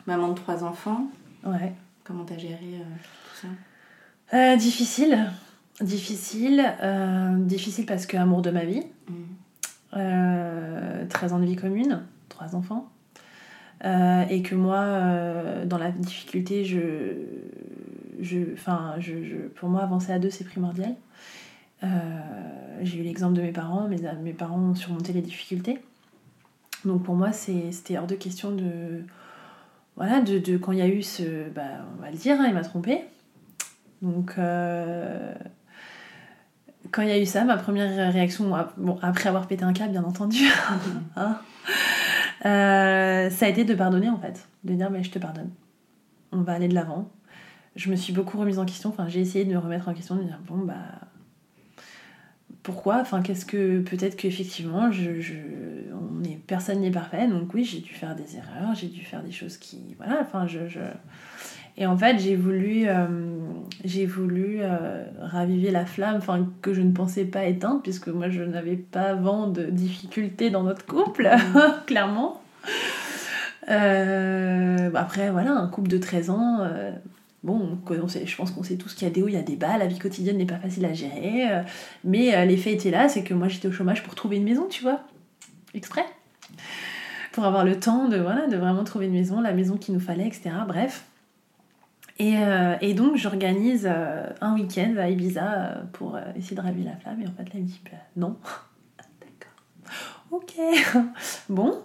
maman de trois enfants, ouais. comment t'as géré tout ça? Difficile. Difficile. difficile parce que amour de ma vie. Mm. Euh, 13 ans de vie commune, trois enfants. Euh, et que moi, euh, dans la difficulté, je, je, enfin, je, je- pour moi, avancer à deux, c'est primordial. Euh, J'ai eu l'exemple de mes parents, mes, mes parents ont surmonté les difficultés. Donc pour moi, c'était hors de question de. Voilà, de, de- quand il y a eu ce. Bah, on va le dire, hein, il m'a trompé. Donc. euh, quand il y a eu ça, ma première réaction, bon, après avoir pété un câble, bien entendu, hein, euh, ça a été de pardonner en fait. De dire, mais je te pardonne. On va aller de l'avant. Je me suis beaucoup remise en question. Enfin, j'ai essayé de me remettre en question, de dire, bon, bah. Pourquoi Enfin, qu'est-ce que. Peut-être qu'effectivement, je, je, on est, personne n'est parfait. Donc, oui, j'ai dû faire des erreurs, j'ai dû faire des choses qui. Voilà, enfin, je. je... Et en fait, j'ai voulu, euh, j'ai voulu euh, raviver la flamme enfin, que je ne pensais pas éteindre, puisque moi, je n'avais pas vent de difficultés dans notre couple, clairement. Euh, bah après, voilà, un couple de 13 ans, bon, je pense qu'on sait tous qu'il y a des hauts, il y a des bas, la vie quotidienne n'est pas facile à gérer, euh, mais euh, l'effet était là, c'est que moi, j'étais au chômage pour trouver une maison, tu vois, exprès. Pour avoir le temps de, voilà, de vraiment trouver une maison, la maison qu'il nous fallait, etc. Bref. Et, euh, et donc j'organise un week-end à Ibiza pour essayer de raviver la flamme. Et en fait là il me dit non. D'accord. Ok. bon,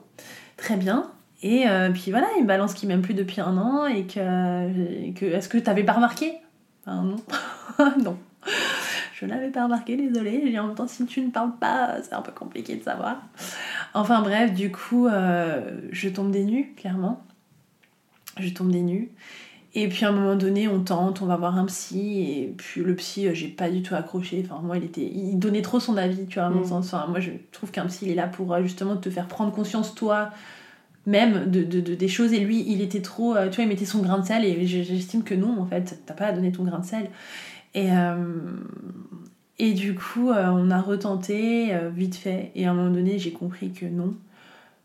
très bien. Et euh, puis voilà, il me balance qu'il m'aime plus depuis un an et que, et que est-ce que t'avais pas remarqué? Enfin, Non. non. Je l'avais pas remarqué, désolée. J'ai dit, en même temps, si tu ne parles pas, c'est un peu compliqué de savoir. Enfin bref, du coup, euh, je tombe des nues, clairement. Je tombe des nues. Et puis à un moment donné, on tente, on va voir un psy, et puis le psy, euh, j'ai pas du tout accroché. Enfin, moi, il était, il donnait trop son avis, tu vois, à mon Mm. sens. Enfin, moi, je trouve qu'un psy, il est là pour justement te faire prendre conscience, toi, même de, de- de- des choses. Et lui, il était trop, euh, tu vois, il mettait son grain de sel, et j'estime que non, en fait, t'as pas à donner ton grain de sel. Et, euh, et du coup, euh, on a retenté vite fait, et à un moment donné, j'ai compris que non.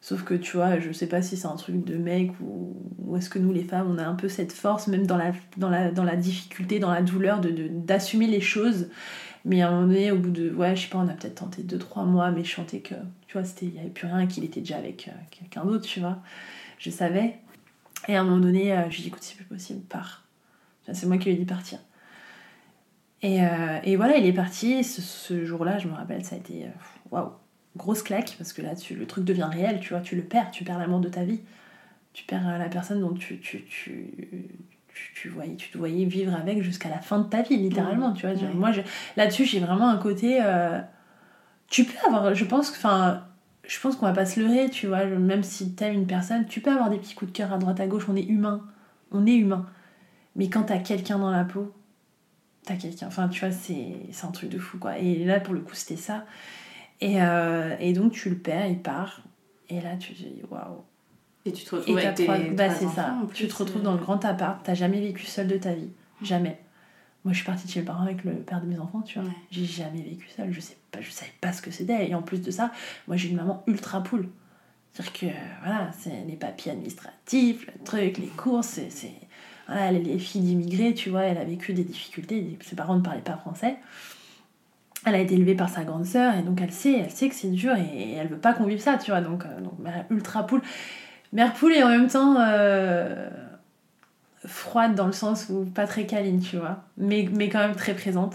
Sauf que tu vois, je sais pas si c'est un truc de mec ou, ou est-ce que nous les femmes, on a un peu cette force, même dans la, dans la, dans la difficulté, dans la douleur, de- d'assumer les choses. Mais à un moment donné, au bout de, ouais, je sais pas, on a peut-être tenté 2-3 mois, mais je sentais que, tu vois, il y avait plus rien, qu'il était déjà avec euh, quelqu'un d'autre, tu vois. Je savais. Et à un moment donné, euh, je lui ai dit, écoute, c'est plus possible, pars. C'est moi qui lui ai dit partir. Et, euh, et voilà, il est parti. Et ce, ce jour-là, je me rappelle, ça a été, waouh, grosse claque, parce que là, tu, le truc devient réel, tu vois, tu le perds, tu perds l'amour de ta vie. Tu perds la personne dont tu, tu, tu, tu, tu voyais, tu te voyais vivre avec jusqu'à la fin de ta vie, littéralement, tu vois. Moi, là-dessus, j'ai vraiment un côté... euh, tu peux avoir, je pense, enfin... Je pense qu'on va pas se leurrer, tu vois, même si t'aimes une personne, tu peux avoir des petits coups de cœur à droite à gauche, on est humain, on est humain. Mais quand t'as quelqu'un dans la peau, t'as quelqu'un, enfin tu vois, c'est un truc de fou quoi. Et là pour le coup c'était ça. Et, euh, et donc tu le perds, il part, et là tu te dis waouh. Et tu te Et retrouves t'as avec tes trois- bah, c'est ça. Tu te retrouves euh, dans le grand appart. T'as jamais vécu seul de ta vie. Jamais. Moi, je suis partie de chez mes parents avec le père de mes enfants, tu vois. Ouais. J'ai jamais vécu seul. Je sais pas, je savais pas ce que c'était. Et en plus de ça, moi, j'ai une maman ultra poule. C'est-à-dire que, voilà, c'est les papiers administratifs, le truc, les courses, c'est. Voilà, les, les filles d'immigrés, tu vois, elle a vécu des difficultés. Ses parents ne parlaient pas français. Elle a été élevée par sa grande sœur et donc elle sait, elle sait que c'est dur et elle veut pas qu'on vive ça, tu vois. Donc, euh, donc ultra poule. Mère poule et en même temps euh, froide dans le sens où pas très câline, tu vois, mais, mais quand même très présente.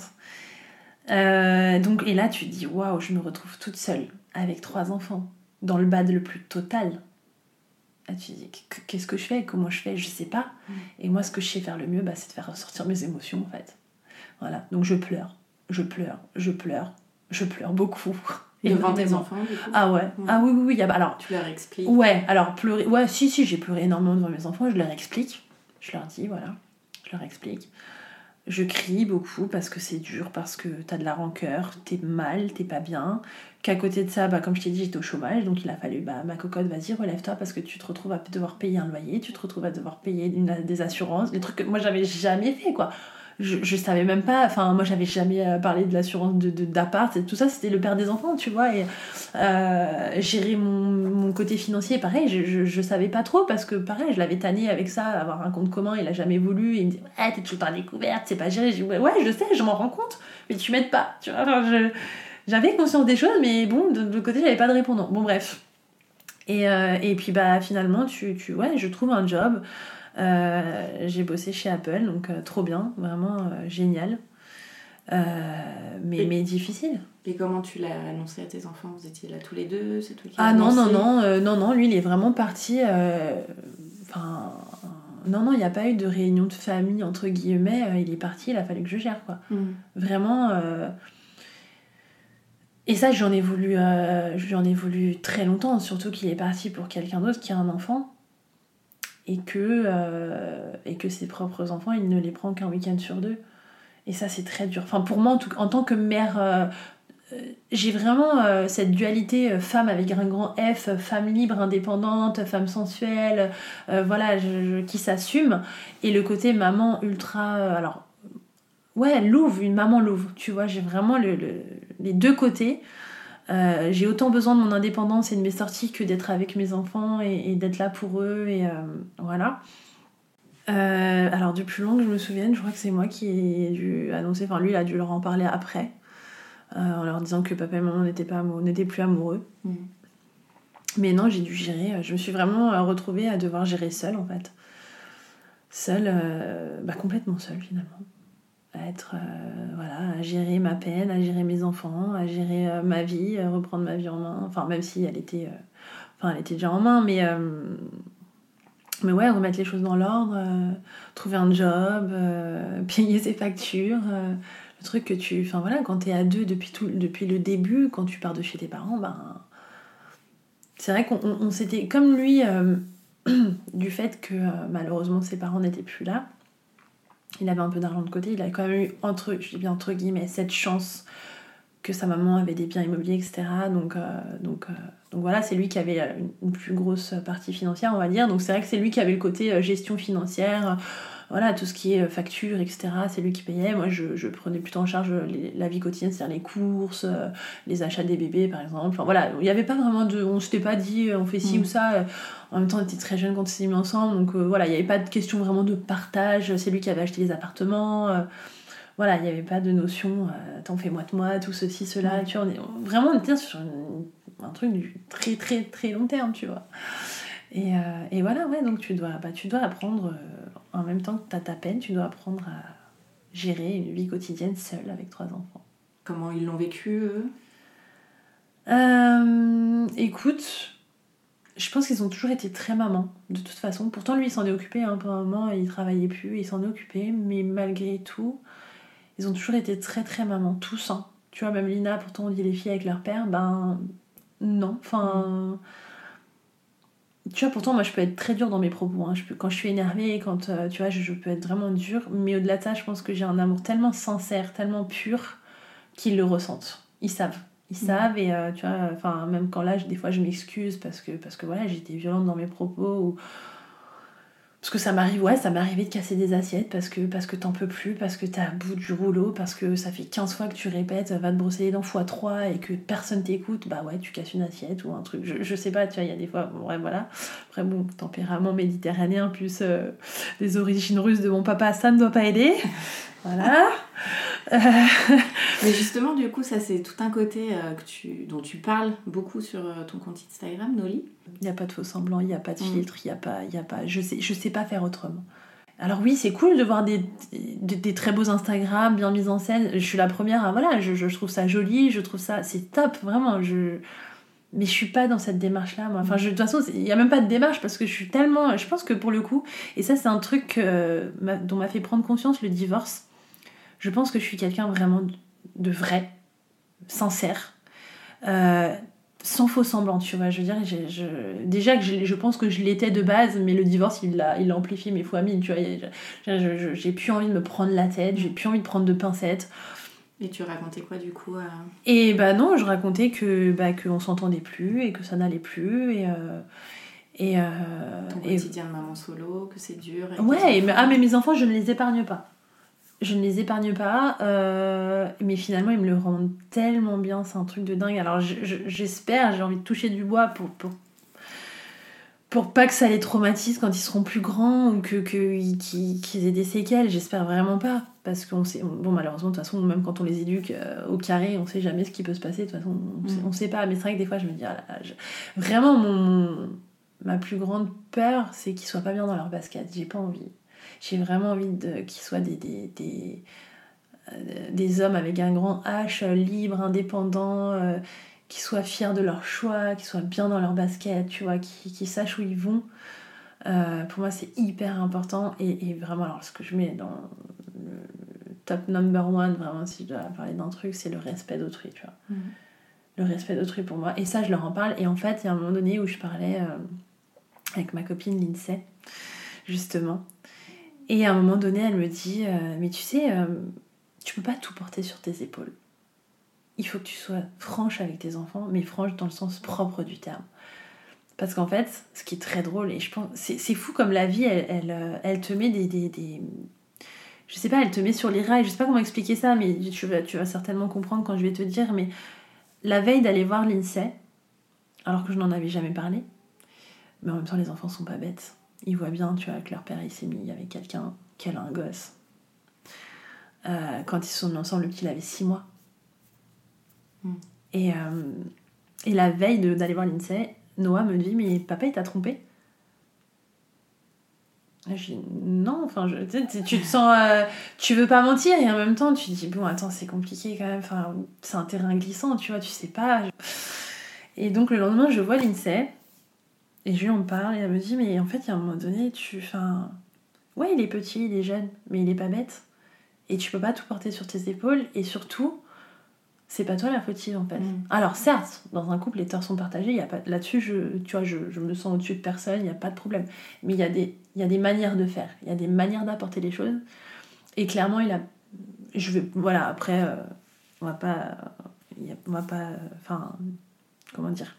Euh, donc, et là, tu te dis, waouh, je me retrouve toute seule avec trois enfants, dans le bad le plus total. Là, tu te dis, Qu- qu'est-ce que je fais? Comment je fais? Je sais pas. Et moi, ce que je sais faire le mieux, bah, c'est de faire ressortir mes émotions, en fait. Voilà, donc je pleure, je pleure, je pleure, je pleure beaucoup. Devant tes enfants, du coup? Ah ouais. Ah oui, oui, oui. Alors, Tu leur expliques? Ouais, alors pleurer. Ouais, si, si, j'ai pleuré énormément devant mes enfants, je leur explique. Je leur dis, voilà, je leur explique. Je crie beaucoup parce que c'est dur, parce que t'as de la rancœur, t'es mal, t'es pas bien. Qu'à côté de ça, bah, comme je t'ai dit, j'étais au chômage, donc il a fallu, bah, ma cocotte, vas-y, relève-toi parce que tu te retrouves à devoir payer un loyer, tu te retrouves à devoir payer des assurances, des trucs que moi j'avais jamais fait, quoi. Je, je savais même pas, enfin, moi j'avais jamais euh, parlé de l'assurance de, de- d'appart, et tout ça, c'était le père des enfants, tu vois, et euh, gérer mon, mon côté financier, pareil, je, je, savais pas trop parce que pareil, je l'avais tanné avec ça, avoir un compte commun, il a jamais voulu. Il me dit Ouais, t'es temps à découverte, c'est pas géré. Je dis Ouais, ouais, je sais, je m'en rends compte, mais tu m'aides pas. Tu vois, j'avais conscience des choses, mais bon, de, de l'autre côté, j'avais pas de répondant. Bon, bref. Et, euh, et puis, bah, finalement, tu, tu, ouais, je trouve un job. Euh, j'ai bossé chez Apple, donc euh, trop bien, vraiment euh, génial. Mais, Et- mais difficile. Et comment tu l'as annoncé à tes enfants? Vous étiez là tous les deux C'est toi qui Ah non, non, non, non, non, lui il est vraiment parti. Enfin. non, non, il n'y a pas eu de réunion de famille, entre guillemets. euh, il est parti, il a fallu que je gère, quoi. Mhm. Vraiment. euh, Et ça, j'en ai voulu, euh, j'en ai voulu très longtemps, surtout qu'il est parti pour quelqu'un d'autre qui a un enfant. Et que, euh, et que ses propres enfants, il ne les prend qu'un week-end sur deux. Et ça, c'est très dur. Enfin, pour moi, en, tout, en tant que mère, euh, euh, j'ai vraiment cette dualité femme avec un grand F, femme libre, indépendante, femme sensuelle, voilà, qui s'assume. Et le côté maman ultra. alors, ouais, louve, une maman louve. Tu vois, j'ai vraiment le- le- les deux côtés. Euh, j'ai autant besoin de mon indépendance et de mes sorties que d'être avec mes enfants et, et d'être là pour eux. Et euh, voilà. Euh, alors, du plus long que je me souvienne, je crois que c'est moi qui ai dû annoncer. Enfin, lui, il a dû leur en parler après. en leur disant que papa et maman n'étaient pas amou- n'étaient plus amoureux. Mhm. Mais non, j'ai dû gérer. Je me suis vraiment retrouvée à devoir gérer seule en fait. Seule, bah, complètement seule finalement. À être, euh, voilà, à gérer ma peine, à gérer mes enfants, à gérer euh, ma vie, à reprendre ma vie en main. Enfin, même si elle était, euh, enfin, elle était déjà en main, mais, euh, mais ouais, remettre les choses dans l'ordre, euh, trouver un job, euh, payer ses factures. euh, le truc que tu. Enfin voilà, quand t'es à deux depuis, depuis le début, quand tu pars de chez tes parents, ben. C'est vrai qu'on on- on s'était. Comme lui, euh, du fait que euh, malheureusement ses parents n'étaient plus là, il avait un peu d'argent de côté, il a quand même eu, entre, je dis bien entre guillemets, cette chance que sa maman avait des biens immobiliers, etc. Donc, euh, euh, donc voilà, c'est lui qui avait euh, une, plus grosse partie financière, on va dire. Donc c'est vrai que c'est lui qui avait le côté gestion financière, voilà, tout ce qui est euh, facture, etc. C'est lui qui payait. Moi, je, je prenais plutôt en charge euh, les- la vie quotidienne, c'est-à-dire les courses, euh, les achats des bébés, par exemple. Enfin voilà, il n'y avait pas vraiment de. On s'était pas dit, on fait ci Mm. ou ça. En même temps, on était très jeunes quand on s'est mis ensemble, donc euh, voilà, il n'y avait pas de question vraiment de partage. C'est lui qui avait acheté les appartements. euh, voilà, il n'y avait pas de notion, euh, t'en fais moite-moite, tout ceci, cela. Mm. Tu vois, on est, vraiment, on était sur une- un truc du très, très, très long terme, tu vois. Et, et voilà, ouais, donc tu dois, bah, tu dois apprendre, en même temps que tu as ta peine, tu dois apprendre à gérer une vie quotidienne seule avec trois enfants. Comment ils l'ont vécu, eux? Euh, écoute, je pense qu'ils ont toujours été très mamans, de toute façon. Pourtant, lui, il s'en est occupé hein, pendant un moment, il travaillait plus, il s'en est occupé, mais malgré tout, ils ont toujours été très très mamans, tous. hein. Tu vois, même Lina, pourtant on dit les filles avec leur père, ben non. Enfin. Tu vois, pourtant, moi, je peux être très dure dans mes propos. hein. Je peux, quand je suis énervée, quand euh, tu vois, je, je peux être vraiment dure. Mais au-delà de ça, je pense que j'ai un amour tellement sincère, tellement pur, qu'ils le ressentent. Ils savent. Ils Mhm. savent et euh, tu vois, enfin, même quand là, je- des fois, je m'excuse parce que, parce que voilà, j'étais violente dans mes propos ou. Parce que ça m'arrive, ouais, ça m'est arrivé de casser des assiettes parce que, parce que t'en peux plus, parce que t'es à bout du rouleau, parce que ça fait 15 fois que tu répètes, va te brosser les dents x 3 et que personne t'écoute, bah ouais, tu casses une assiette ou un truc. Je, je sais pas, tu vois, il y a des fois, bon, ouais, voilà. Après, bon, tempérament méditerranéen plus euh, les origines russes de mon papa, ça ne doit pas aider. Voilà. Euh, Mais justement, du coup, ça c'est tout un côté euh, que tu, dont tu parles beaucoup sur euh, ton compte Instagram, Noli. Il n'y a pas de faux semblant, il n'y a pas de Mm. filtre, il y a pas, il y a pas, je sais, je sais pas faire autrement. Alors oui, c'est cool de voir des, des, des très beaux Instagram bien mis en scène. Je suis la première à voilà, je, je trouve ça joli, je trouve ça c'est top vraiment. Je mais je suis pas dans cette démarche là moi. Enfin, je, de toute façon, il y a même pas de démarche parce que je suis tellement, je pense que pour le coup, et ça c'est un truc euh, dont m'a fait prendre conscience le divorce. Je pense que je suis quelqu'un vraiment de vrai, sincère. Euh, sans faux semblant, tu vois. Je veux dire, je- déjà que je, je pense que je l'étais de base, mais le divorce, il l'a il amplifié mes fois mille, tu vois. J'ai plus envie de me prendre la tête, j'ai plus envie de prendre de pincettes. Et tu racontais quoi du coup à- Et bah non, je racontais que bah, qu'on s'entendait plus et que ça n'allait plus et euh, et, euh, ton et- quotidien de maman solo, que c'est dur et ouais. mais, ah mais mes enfants, je ne les épargne pas. Je ne les épargne pas, euh, mais finalement ils me le rendent tellement bien, c'est un truc de dingue. Alors je- je- j'espère, j'ai envie de toucher du bois pour, pour pour pas que ça les traumatise quand ils seront plus grands ou que que- qu'ils aient des séquelles. J'espère vraiment pas, parce qu'on sait, bon malheureusement de toute façon même quand on les éduque euh, au carré, on sait jamais ce qui peut se passer. De toute façon, on, sait, Mm. on sait pas. Mais c'est vrai que des fois je me dis, ah là là, je- vraiment mon, mon- ma plus grande peur, c'est qu'ils soient pas bien dans leur basket. J'ai pas envie. J'ai vraiment envie de qu'ils soient des des, des, euh, des hommes avec un grand H, euh, libres, indépendants. euh, qui soient fiers de leur choix, qui soient bien dans leur basket, tu vois, qui, qui sachent où ils vont. Euh, pour moi, c'est hyper important. Et, et vraiment, alors, ce que je mets dans le top number one, vraiment, si je dois parler d'un truc, c'est le respect d'autrui, tu vois. Mhm. Le respect d'autrui pour moi. Et ça, je leur en parle. Et en fait, il y a un moment donné où je parlais euh, avec ma copine Lindsay, justement. Et à un moment donné, elle me dit euh, Mais tu sais, euh, tu peux pas tout porter sur tes épaules il faut que tu sois franche avec tes enfants, mais franche dans le sens propre du terme. Parce qu'en fait, ce qui est très drôle, et je pense, c'est fou comme la vie, elle, elle, euh, elle te met des, des, des- Je sais pas, elle te met sur les rails, je sais pas comment expliquer ça, mais tu vas, tu vas certainement comprendre quand je vais te dire, mais la veille d'aller voir l'INSEE, alors que je n'en avais jamais parlé, mais en même temps, les enfants sont pas bêtes. Ils voient bien, tu vois, que leur père, il s'est mis avec quelqu'un, qu'elle a un gosse. Euh, quand ils sont ensemble, le petit, il avait 6 mois. Et, euh, et la veille de- d'aller voir l'INSEE, Noah me dit Mais papa, il t'a trompé? Je dis Non, enfin, je, tu, sais, tu te sens. euh, tu veux pas mentir, et en même temps, tu te dis Bon, attends, c'est compliqué quand même, enfin, c'est un terrain glissant, tu vois, tu sais pas. Et donc, le lendemain, je vois l'INSEE, et je lui en parle, et elle me dit Mais en fait, il y a un moment donné, tu. Enfin, ouais, il est petit, il est jeune, mais il est pas bête. Et tu peux pas tout porter sur tes épaules, et surtout c'est pas toi la fautive en fait. Mm. Alors certes, dans un couple, les torts sont partagés, il y a pas là-dessus, je, tu vois, je, je me sens au-dessus de personne, il n'y a pas de problème. Mais il y, a des, il y a des manières de faire, il y a des manières d'apporter les choses. Et clairement, il a, je vais, voilà, après, euh, on va pas, on va pas, euh, enfin, comment dire.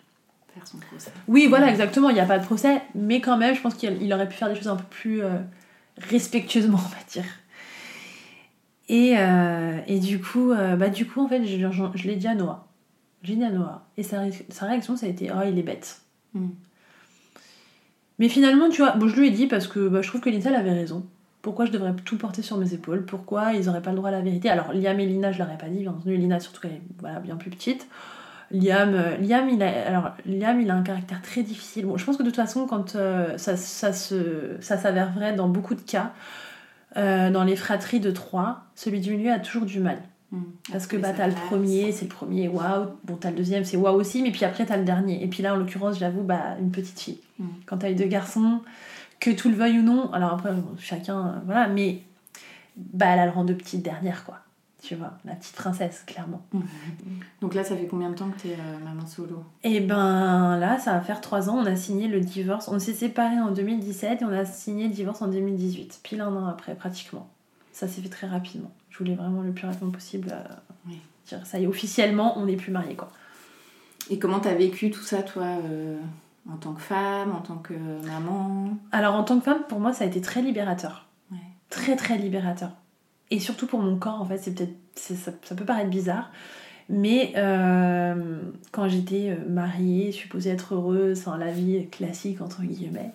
Faire son procès. Oui, voilà, exactement, il n'y a pas de procès, mais quand même, je pense qu'il il aurait pu faire des choses un peu plus euh, respectueusement, on va dire. Et, euh, et du coup, euh, bah, du coup, en fait, je, je- je l'ai dit à Noah. J'ai dit à Noah. Et sa, ré- sa réaction, ça a été Oh, il est bête. Mm. Mais finalement, tu vois, bon, je lui ai dit parce que bah, je trouve que elle avait raison. Pourquoi je devrais tout porter sur mes épaules? Pourquoi ils n'auraient pas le droit à la vérité? Alors, Liam et Lina, je leur ai pas dit, bien entendu. Lina, surtout qu'elle est voilà, bien plus petite. Liam, euh, Liam, il a, alors, Liam, il a un caractère très difficile. Bon, je pense que de toute façon, quand euh, ça, ça, se, ça s'avère vrai dans beaucoup de cas, euh, dans les fratries de trois, celui du milieu a toujours du mal. Mm. Parce que bah, t'as le premier, c'est le premier, waouh. Bon, t'as le deuxième, c'est waouh aussi, mais puis après, t'as le dernier. Et puis là, en l'occurrence, j'avoue, bah, une petite fille. Mm. Quand t'as eu deux garçons, que tout le veuille ou non, alors après, bon, chacun, voilà, mais bah, elle a le rang de petite dernière, quoi. Tu vois, la petite princesse, clairement. Donc là, ça fait combien de temps que t'es euh, maman solo? Et ben là, ça va faire trois ans, on a signé le divorce. On s'est séparés en 2017 et on a signé le divorce en 2018, pile un an après, pratiquement. Ça s'est fait très rapidement. Je voulais vraiment le plus rapidement possible euh, Oui. dire ça y est, officiellement, on n'est plus mariés, quoi. Et comment t'as vécu tout ça, toi, euh, en tant que femme, en tant que maman? Alors en tant que femme, pour moi, ça a été très libérateur. Ouais. Très très libérateur. Et surtout pour mon corps, en fait, c'est peut-être. Ça, ça peut paraître bizarre. Mais euh, quand j'étais euh, mariée, supposée être heureuse, la vie classique entre guillemets,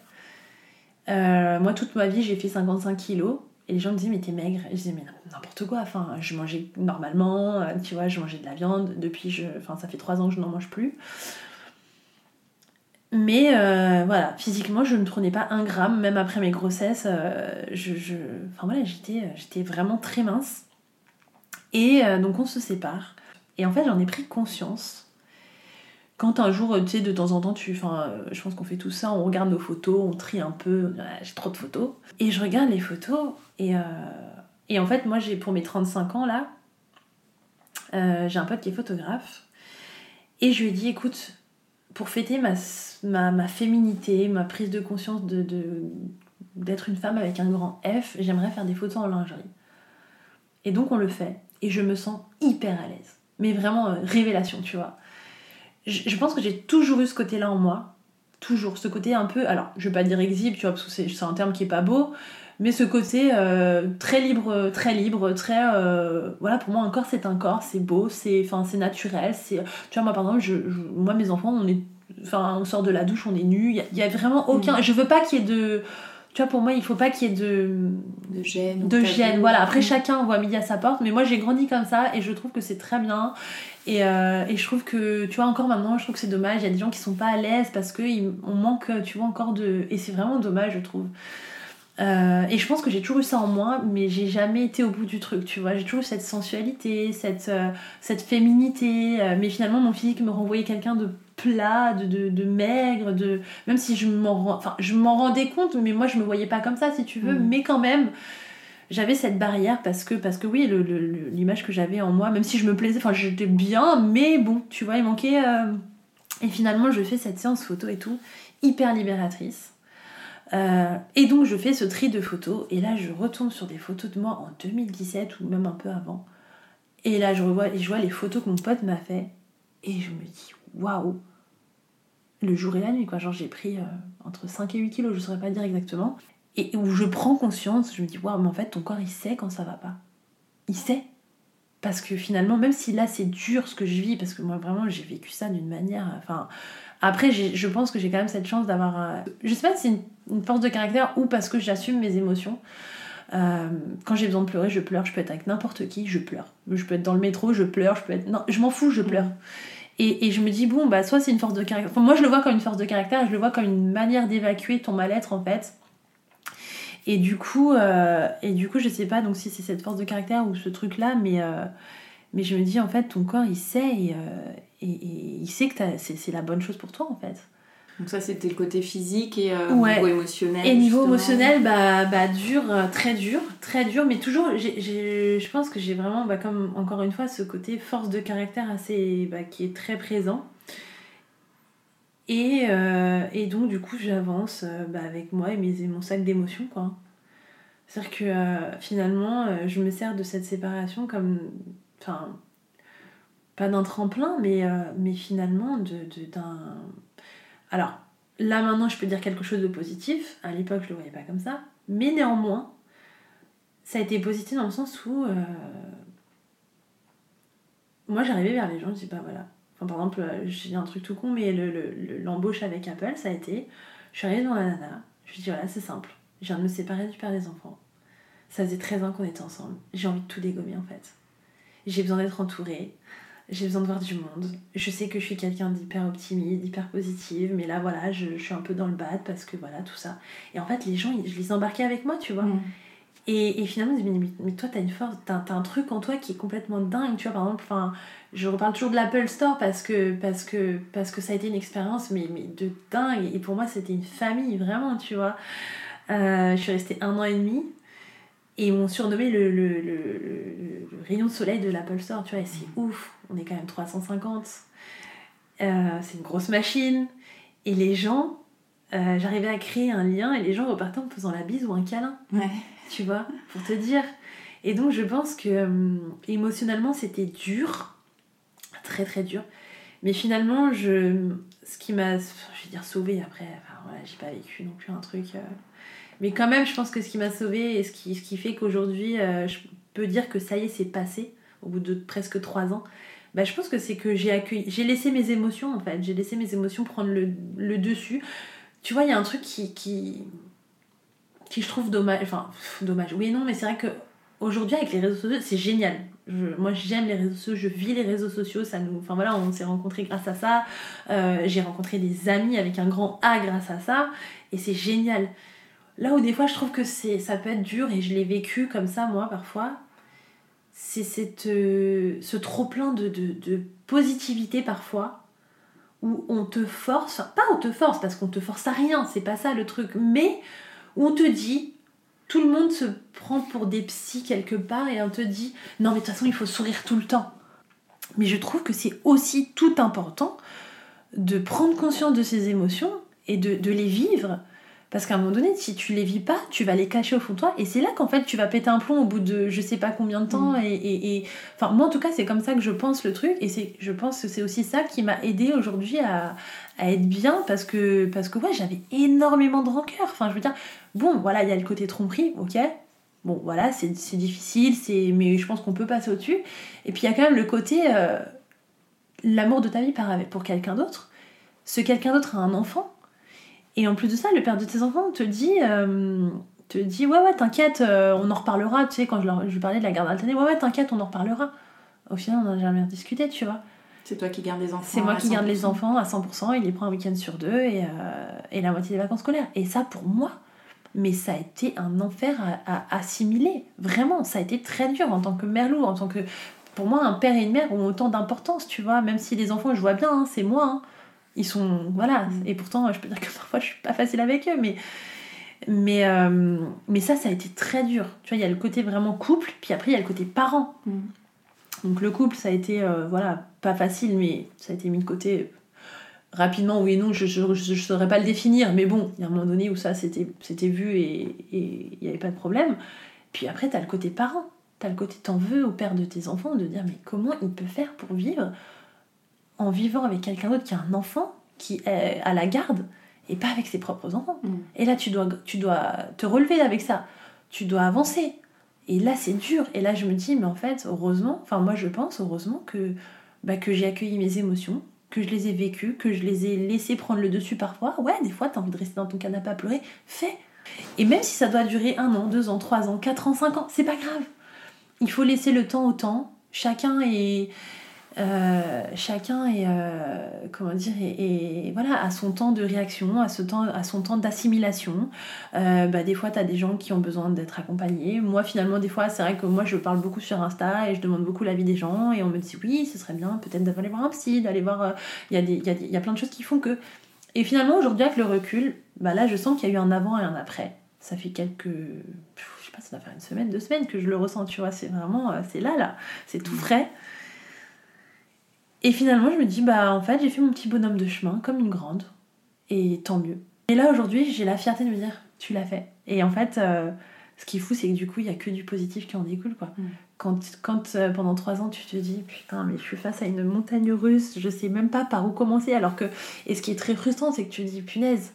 euh, moi toute ma vie j'ai fait 55 kilos et les gens me disaient mais t'es maigre. Et je disais mais n'importe quoi, enfin je mangeais normalement, tu vois, je mangeais de la viande depuis, je, enfin ça fait 3 ans que je n'en mange plus. Mais euh, voilà, physiquement, je ne prenais pas un gramme, même après mes grossesses. euh, je, je- Enfin voilà, j'étais, j'étais vraiment très mince. Et euh, donc on se sépare. Et en fait, j'en ai pris conscience. Quand un jour, tu sais, de temps en temps, tu, enfin, euh, je pense qu'on fait tout ça, on regarde nos photos, on trie un peu, Ouais, j'ai trop de photos. Et je regarde les photos, et, euh, et en fait, moi, j'ai pour mes 35 ans, là, euh, j'ai un pote qui est photographe. Et je lui ai dit, écoute, pour fêter ma, féminité, ma prise de conscience d'être une femme avec un grand F, j'aimerais faire des photos en lingerie. Et donc on le fait. Et je me sens hyper à l'aise. Mais vraiment, euh, révélation, tu vois. Je, pense que j'ai toujours eu ce côté-là en moi. Toujours. Ce côté un peu. Alors, je vais pas dire exhibe, tu vois, parce que c'est un terme qui est pas beau. Mais ce côté euh, très libre, très libre, très. euh, voilà, pour moi, un corps, c'est un corps, c'est beau, c'est, enfin, c'est naturel. C'est, tu vois, moi, par exemple, je, je- moi, mes enfants, on est. Enfin, on sort de la douche, on est nus. Il y y, a vraiment aucun. Je veux pas qu'il y ait de. Tu vois, pour moi, il faut pas qu'il y ait de De gêne. de gêne. Voilà, après Mm. chacun voit midi à sa porte, mais moi j'ai grandi comme ça et je trouve que c'est très bien. Et, euh, et je trouve que, tu vois, encore maintenant, je trouve que c'est dommage. Il y a des gens qui sont pas à l'aise parce qu'on manque, tu vois, encore de. Et c'est vraiment dommage, je trouve. Euh, et je pense que j'ai toujours eu ça en moi, mais j'ai jamais été au bout du truc, tu vois. J'ai toujours eu cette sensualité, cette, euh, cette féminité, euh, mais finalement mon physique me renvoyait quelqu'un de plat, de, de, de maigre, de même si je m'en rends- enfin, je m'en rendais compte, mais moi je me voyais pas comme ça, si tu veux, Mhm. mais quand même. J'avais cette barrière parce que, parce que oui, l'image que j'avais en moi, même si je me plaisais, enfin j'étais bien, mais bon, tu vois, il manquait. Et finalement, je fais cette séance photo et tout, hyper libératrice. Euh, et donc je fais ce tri de photos et là je retombe sur des photos de moi en 2017 ou même un peu avant. Et là je revois et je vois les photos que mon pote m'a fait et je me dis waouh! Le jour et la nuit quoi. Genre j'ai pris euh, entre 5 et 8 kilos je saurais pas dire exactement. Et où je prends conscience je me dis waouh mais en fait ton corps il sait quand ça va pas. Il sait. Parce que finalement même si là c'est dur ce que je vis parce que moi vraiment j'ai vécu ça d'une manière enfin après je pense que j'ai quand même cette chance d'avoir euh, je sais pas si c'est une, une force de caractère ou parce que j'assume mes émotions euh, quand j'ai besoin de pleurer, je pleure. Je peux être avec n'importe qui, je pleure. Je peux être dans le métro, je pleure. Je peux être. Non, je m'en fous, je pleure. Et, et je me dis, bon, bah, soit c'est une force de caractère. Enfin, moi, je le vois comme une force de caractère, je le vois comme une manière d'évacuer ton mal-être, en fait. Et du coup, euh, et du coup, je sais pas donc si c'est cette force de caractère ou ce truc-là, mais, euh, mais je me dis, en fait, ton corps, il sait et, euh, et- et il sait que c'est c'est la bonne chose pour toi, en fait. Donc ça, c'était le côté physique et euh, Ouais. niveau émotionnel. Et niveau justement. émotionnel, bah, bah dur, euh, très dur, très dur, mais toujours, j'ai- j'ai- je pense que j'ai vraiment, bah, comme encore une fois, ce côté force de caractère assez, bah, qui est très présent. Et, euh, et donc, du coup, j'avance bah, avec moi et, mes, et mon sac d'émotions, quoi. C'est-à-dire que euh, finalement, je me sers de cette séparation comme. Pas d'un tremplin, mais, euh, finalement de, de- d'un. Alors, là maintenant, je peux dire quelque chose de positif. À l'époque, je le voyais pas comme ça. Mais néanmoins, ça a été positif dans le sens où. euh, Moi, j'arrivais vers les gens, je dis, bah voilà. Enfin, par exemple, euh, j'ai un truc tout con, mais le- le- le- l'embauche avec Apple, ça a été. Je suis arrivée dans la nana, je lui dis, voilà, c'est simple. Je viens de me séparer du père des enfants. Ça faisait 13 ans qu'on était ensemble. J'ai envie de tout dégommer en fait. J'ai besoin d'être entourée. J'ai besoin de voir du monde. Je sais que je suis quelqu'un d'hyper optimiste, d'hyper positive, mais là voilà, je, je suis un peu dans le bad parce que voilà, tout ça. Et en fait, les gens, je les embarquais avec moi, tu vois. Mm. Et, et finalement, ils me disent, mais, mais toi, t'as une force, t'as, t'as un truc en toi qui est complètement dingue, tu vois. Par exemple, enfin, je reparle toujours de l'Apple Store parce que, parce, que, parce que ça a été une expérience, mais, mais de dingue. Et pour moi, c'était une famille, vraiment, tu vois. Euh, je suis restée un an et demi. Et ils m'ont surnommé le, le, le, le- rayon de soleil de l'Apple Store, tu vois, et c'est ouf, on est quand même 350. Euh, c'est une grosse machine. Et les gens, euh, j'arrivais à créer un lien et les gens repartaient en me faisant la bise ou un câlin, Ouais. tu vois, pour te dire. Et donc je pense que euh, émotionnellement c'était dur, très très dur. Mais finalement, je, ce qui m'a, je vais dire sauvé après, voilà, j'ai pas vécu non plus un truc. euh, mais quand même, je pense que ce qui m'a sauvé et ce qui, fait qu'aujourd'hui, euh, je peux dire que ça y est, c'est passé, au bout de presque trois ans, bah, je pense que c'est que j'ai accueilli, j'ai laissé mes émotions en fait, j'ai laissé mes émotions prendre le, dessus. Tu vois, il y a un truc qui, qui, je trouve dommage, enfin, dommage, oui et non, mais c'est vrai que aujourd'hui avec les réseaux sociaux, c'est génial. Moi j'aime les réseaux sociaux, je vis les réseaux sociaux, ça nous, enfin voilà, on s'est rencontrés grâce à ça. Euh, j'ai rencontré des amis avec un grand A grâce à ça, et c'est génial. Là où des fois je trouve que ça peut être dur et je l'ai vécu comme ça moi parfois, c'est euh, ce trop plein de, de, positivité parfois où on te force, pas on te force parce qu'on te force à rien, c'est pas ça le truc, mais on te dit, tout le monde se prend pour des psys quelque part et on te dit non mais de toute façon il faut sourire tout le temps. Mais je trouve que c'est aussi tout important de prendre conscience de ses émotions et de, de les vivre. Parce qu'à un moment donné, si tu les vis pas, tu vas les cacher au fond de toi. Et c'est là qu'en fait, tu vas péter un plomb au bout de je sais pas combien de temps. Mm. Et, et- et- Enfin, moi, en tout cas, c'est comme ça que je pense le truc. Et c'est, je pense que c'est aussi ça qui m'a aidé aujourd'hui à, à être bien. Parce que, parce que ouais, j'avais énormément de rancœur. Enfin, je veux dire, bon, voilà, il y a le côté tromperie, ok Bon, voilà, c'est, c'est difficile, c'est, mais je pense qu'on peut passer au-dessus. Et puis, il y a quand même le côté euh, l'amour de ta vie part pour quelqu'un d'autre. Ce quelqu'un d'autre a un enfant. Et en plus de ça, le père de tes enfants te dit, euh, te dit ouais, ouais, t'inquiète, euh, on en reparlera. Tu sais, quand je, leur, je lui parlais de la garde alternée, ouais, ouais, t'inquiète, on en reparlera. Au final, on n'a jamais rediscuté, tu vois. C'est toi qui gardes les enfants. C'est moi qui garde les 100%. enfants à 100%, il les prend un week-end sur deux et, euh, et la moitié des vacances scolaires. Et ça, pour moi, mais ça a été un enfer à, à assimiler. Vraiment, ça a été très dur en tant que mère en tant que. Pour moi, un père et une mère ont autant d'importance, tu vois. Même si les enfants, je vois bien, hein, c'est moi. hein. Ils sont. Voilà. Mm. Et pourtant, je peux dire que parfois, je suis pas facile avec eux, mais. Mais, euh, mais ça, ça a été très dur. Tu vois, il y a le côté vraiment couple, puis après, il y a le côté parent. Mm. Donc le couple, ça a été, euh, voilà, pas facile, mais ça a été mis de côté rapidement, oui et non, je ne saurais pas le définir, mais bon, il y a un moment donné où ça, c'était c'était vu et et il n'y avait pas de problème. Puis après, tu as le côté parent. Tu as le côté t'en veux au père de tes enfants de dire, mais comment il peut faire pour vivre en vivant avec quelqu'un d'autre qui a un enfant, qui est à la garde, et pas avec ses propres enfants. Mm. Et là, tu dois, tu dois te relever avec ça. Tu dois avancer. Et là, c'est dur. Et là, je me dis, mais en fait, heureusement, enfin, moi, je pense, heureusement que, bah, que j'ai accueilli mes émotions, que je les ai vécues, que je les ai laissées prendre le dessus parfois. Ouais, des fois, t'as envie de rester dans ton canapé à pleurer. Fais. Et même si ça doit durer un an, deux ans, trois ans, quatre ans, cinq ans, c'est pas grave. Il faut laisser le temps au temps. Chacun est. euh, chacun est, euh, comment dire, est- voilà, à son temps de réaction, à, ce temps, à son temps d'assimilation. Euh, bah, des fois, tu as des gens qui ont besoin d'être accompagnés. Moi, finalement, des fois, c'est vrai que moi, je parle beaucoup sur Insta et je demande beaucoup l'avis des gens. Et on me dit, oui, ce serait bien peut-être d'aller voir un psy, d'aller voir. Il y, a des- y, a des- il y a plein de choses qui font que. Et finalement, aujourd'hui, avec le recul, bah là, je sens qu'il y a eu un avant et un après. Ça fait quelques. Je sais pas, ça doit faire une semaine, deux semaines que je le ressens, tu vois. C'est vraiment. C'est là, là. C'est tout frais. Et finalement, je me dis, bah en fait, j'ai fait mon petit bonhomme de chemin comme une grande. Et tant mieux. Et là, aujourd'hui, j'ai la fierté de me dire, tu l'as fait. Et en fait, euh, ce qui est fou, c'est que du coup, il y a que du positif qui en découle, quoi. Mm. Quand, quand euh, pendant trois ans, tu te dis, putain, mais je suis face à une montagne russe, je sais même pas par où commencer. Alors que, et ce qui est très frustrant, c'est que tu te dis, punaise,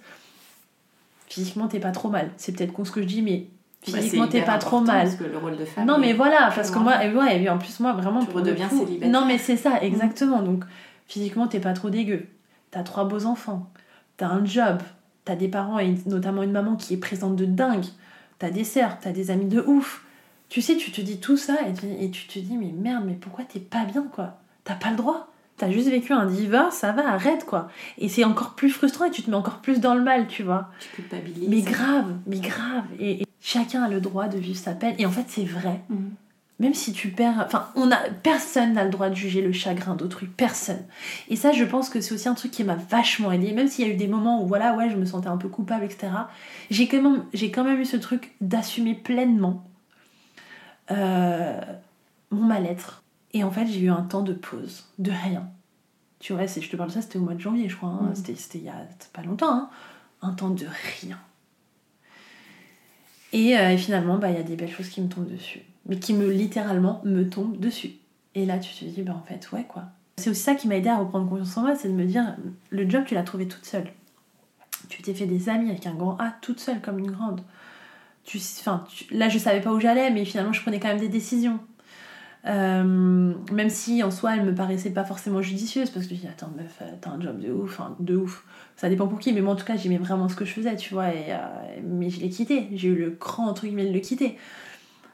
physiquement, t'es pas trop mal. C'est peut-être con ce que je dis, mais physiquement, t'es pas trop mal. Parce que le rôle de femme. Non, mais voilà, parce que moi, et ouais, et en plus, moi, vraiment, Tu pour redeviens célibataire. Non, mais c'est ça, exactement. Donc, physiquement, t'es pas trop dégueu. T'as trois beaux enfants. T'as un job. T'as des parents, et notamment une maman qui est présente de dingue. T'as des sœurs, t'as des amis de ouf. Tu sais, tu te dis tout ça et tu, et tu te dis, mais merde, mais pourquoi t'es pas bien, quoi? T'as pas le droit. T'as juste vécu un divorce, ça va, arrête, quoi. Et c'est encore plus frustrant et tu te mets encore plus dans le mal, tu vois. Tu culpabilises. Mais grave, mais grave. Et, et chacun a le droit de vivre sa peine. Et en fait, c'est vrai. Mhm. Même si tu perds. Enfin, on a, personne n'a le droit de juger le chagrin d'autrui. Personne. Et ça, je pense que c'est aussi un truc qui m'a vachement aidé. Même s'il y a eu des moments où, voilà, ouais, je me sentais un peu coupable, etc. J'ai quand même, j'ai quand même eu ce truc d'assumer pleinement euh, mon mal-être. Et en fait, j'ai eu un temps de pause, de rien. Tu vois, c'est- je te parle de ça, c'était au mois de janvier, je crois. hein. Mhm. C'était, il y a pas longtemps. hein. Un temps de rien. Et, euh, et finalement, bah, il y a des belles choses qui me tombent dessus. Mais qui me, littéralement, me tombent dessus. Et là, tu te dis, bah en fait, ouais, quoi. C'est aussi ça qui m'a aidé à reprendre confiance en moi, c'est de me dire, le job, tu l'as trouvé toute seule. Tu t'es fait des amis avec un grand A, toute seule, comme une grande. Tu, enfin, tu- là, je savais pas où j'allais, mais finalement, je prenais quand même des décisions. Euh, même si en soi elle me paraissait pas forcément judicieuse parce que je dis attends meuf euh, t'as un job de ouf enfin, de ouf. Ça dépend pour qui mais moi en tout cas j'aimais vraiment ce que je faisais tu vois et, euh, mais je l'ai quitté j'ai eu le cran entre guillemets de le quitter.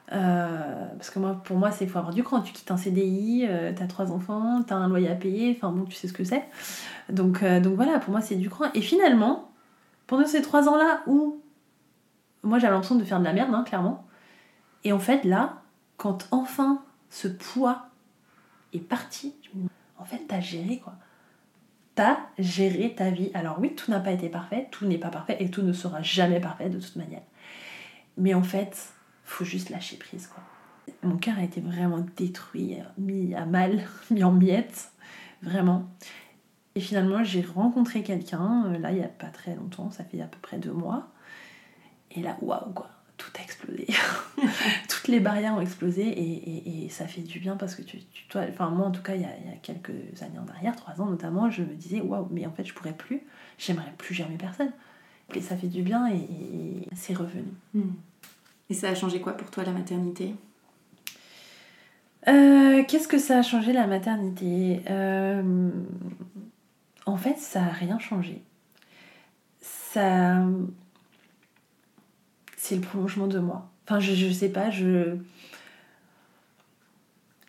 Parce que moi pour moi c'est faut avoir du cran. Tu quittes un CDI t'as trois enfants t'as un loyer à payer enfin bon tu sais ce que c'est. Donc, donc voilà pour moi c'est du cran. Et finalement pendant ces trois ans là où moi j'avais l'impression de faire de la merde hein, clairement. Et en fait là quand enfin ce poids est parti, en fait, t'as géré quoi. T'as géré ta vie. Alors oui, tout n'a pas été parfait, tout n'est pas parfait et tout ne sera jamais parfait de toute manière. Mais en fait, faut juste lâcher prise quoi. Mon cœur a été vraiment détruit, mis à mal, mis en miettes, vraiment. Et finalement, j'ai rencontré quelqu'un, euh, là, il n'y a pas très longtemps, ça fait à peu près deux mois. Et là, waouh, quoi, tout a explosé. Toutes les barrières ont explosé et, et, ça fait du bien parce que tu, tu toi, enfin, moi, en tout cas, il y, a, il y, a, quelques années en arrière, trois ans notamment, je me disais, waouh, mais en fait, je pourrais plus, j'aimerais plus jamais personne. Et ça fait du bien et, et c'est revenu. Hmm. Et ça a changé quoi pour toi, la maternité? Euh, Qu'est-ce que ça a changé la maternité? Euh, En fait, ça n'a rien changé. Ça. C'est le prolongement de moi. Enfin, je, je sais pas, je.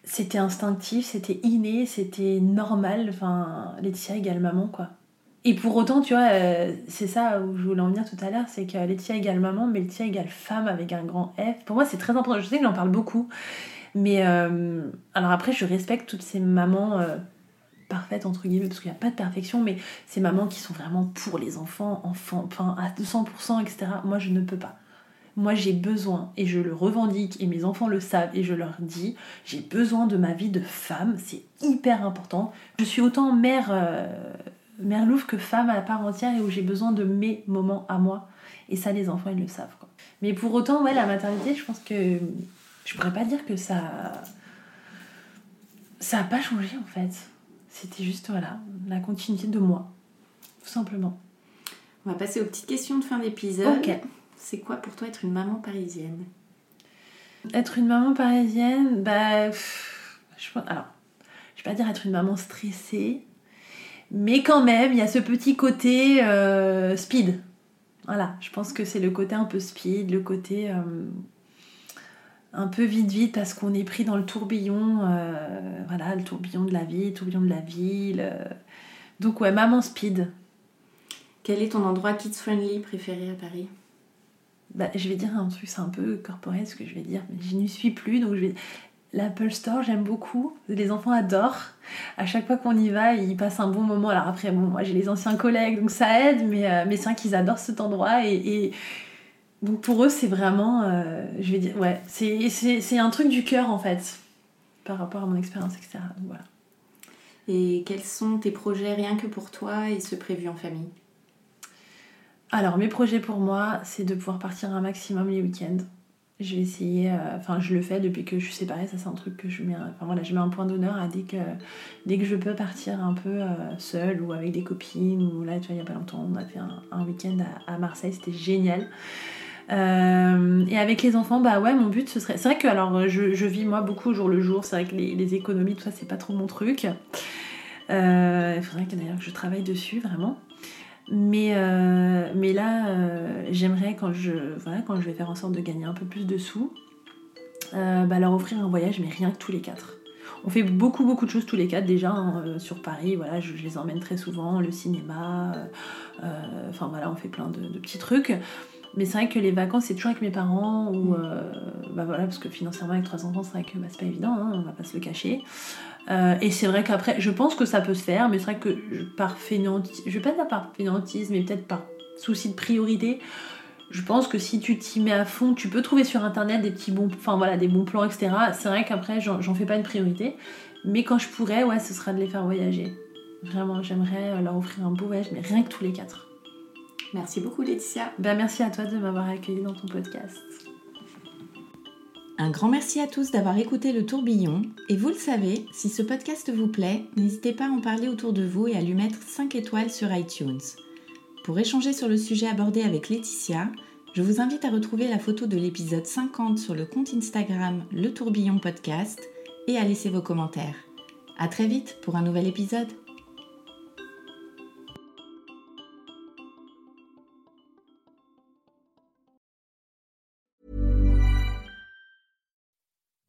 C'était instinctif, c'était inné, c'était normal. Enfin, Laetitia égale maman, quoi. Et pour autant, tu vois, euh, c'est ça où je voulais en venir tout à l'heure, c'est que Laetitia égale maman, mais Laetitia égale femme avec un grand F. Pour moi, c'est très important. Je sais que j'en parle beaucoup, mais euh, alors après, je respecte toutes ces mamans euh, parfaites, entre guillemets, parce qu'il n'y a pas de perfection, mais ces mamans qui sont vraiment pour les enfants, enfants, enfin à 200%, etc. Moi, je ne peux pas. Moi, j'ai besoin, et je le revendique, et mes enfants le savent, et je leur dis, j'ai besoin de ma vie de femme, c'est hyper important. Je suis autant mère, euh, mère louve que femme à la part entière, et où j'ai besoin de mes moments à moi. Et ça, les enfants, ils le savent. Quoi. Mais pour autant, ouais, la maternité, je pense que je pourrais pas dire que ça. Ça a pas changé en fait. C'était juste, voilà, la continuité de moi. Tout simplement. On va passer aux petites questions de fin d'épisode. Ok. C'est quoi pour toi être une maman parisienne? Être une maman parisienne, bah. pff, je, alors, je vais pas dire être une maman stressée, mais quand même, il y a ce petit côté euh, speed. Voilà, je pense que c'est le côté un peu speed, le côté. Euh, un peu vite vite parce qu'on est pris dans le tourbillon, euh, voilà, le tourbillon de la vie, le tourbillon de la ville. Donc ouais, maman speed. Quel est ton endroit kids friendly préféré à Paris? Bah, je vais dire un truc, c'est un peu corporel ce que je vais dire, mais je n'y suis plus, donc je vais... L'Apple Store, j'aime beaucoup. Les enfants adorent. À chaque fois qu'on y va, ils passent un bon moment. Alors après, bon, moi j'ai les anciens collègues, donc ça aide, mais, euh, mais c'est vrai qu'ils adorent cet endroit et, donc pour eux, c'est vraiment, euh, je vais dire, ouais, c'est, un truc du cœur en fait, par rapport à mon expérience, etc. Donc voilà. Et quels sont tes projets rien que pour toi et ceux prévus en famille? Alors mes projets pour moi, c'est de pouvoir partir un maximum les week-ends. Je vais essayer, euh, enfin je le fais depuis que je suis séparée, ça c'est un truc que je mets, enfin voilà, je mets un point d'honneur à dès que, dès que je peux partir un peu euh, seule ou avec des copines, ou là tu vois il y a pas longtemps on a fait un, week-end à, Marseille, c'était génial. Euh, et avec les enfants, bah ouais, mon but ce serait. C'est vrai que alors je, vis moi beaucoup au jour le jour. C'est vrai que les, économies, tout ça, c'est pas trop mon truc. Il faudrait que d'ailleurs que je travaille dessus vraiment. Mais, euh, mais là, euh, j'aimerais quand je, voilà, quand je vais faire en sorte de gagner un peu plus de sous, euh, bah leur offrir un voyage, mais rien que tous les quatre. On fait beaucoup beaucoup de choses tous les quatre déjà hein, sur Paris. Voilà, je, les emmène très souvent, le cinéma. Enfin voilà, on fait plein de, petits trucs. Mais c'est vrai que les vacances, c'est toujours avec mes parents, ou bah voilà, parce que financièrement, avec trois enfants, c'est vrai que bah, c'est pas évident, hein, on va pas se le cacher. Euh, et c'est vrai qu'après, je pense que ça peut se faire, mais c'est vrai que je, par fainéantisme, je vais pas dire par fainéantisme, mais peut-être par souci de priorité, je pense que si tu t'y mets à fond, tu peux trouver sur internet des petits bons, enfin voilà, des bons plans, etc. C'est vrai qu'après, j'en fais pas une priorité, mais quand je pourrais, ouais, ce sera de les faire voyager. Vraiment, j'aimerais leur offrir un beau voyage, mais rien que tous les quatre. Merci beaucoup Laetitia. Ben, merci à toi de m'avoir accueilli dans ton podcast. Un grand merci à tous d'avoir écouté le tourbillon. Et vous le savez, si ce podcast vous plaît, n'hésitez pas à en parler autour de vous et à lui mettre 5 étoiles sur iTunes. Pour échanger sur le sujet abordé avec Laetitia, je vous invite à retrouver la photo de l'épisode 50 sur le compte Instagram Le Tourbillon Podcast et à laisser vos commentaires. À très vite pour un nouvel épisode.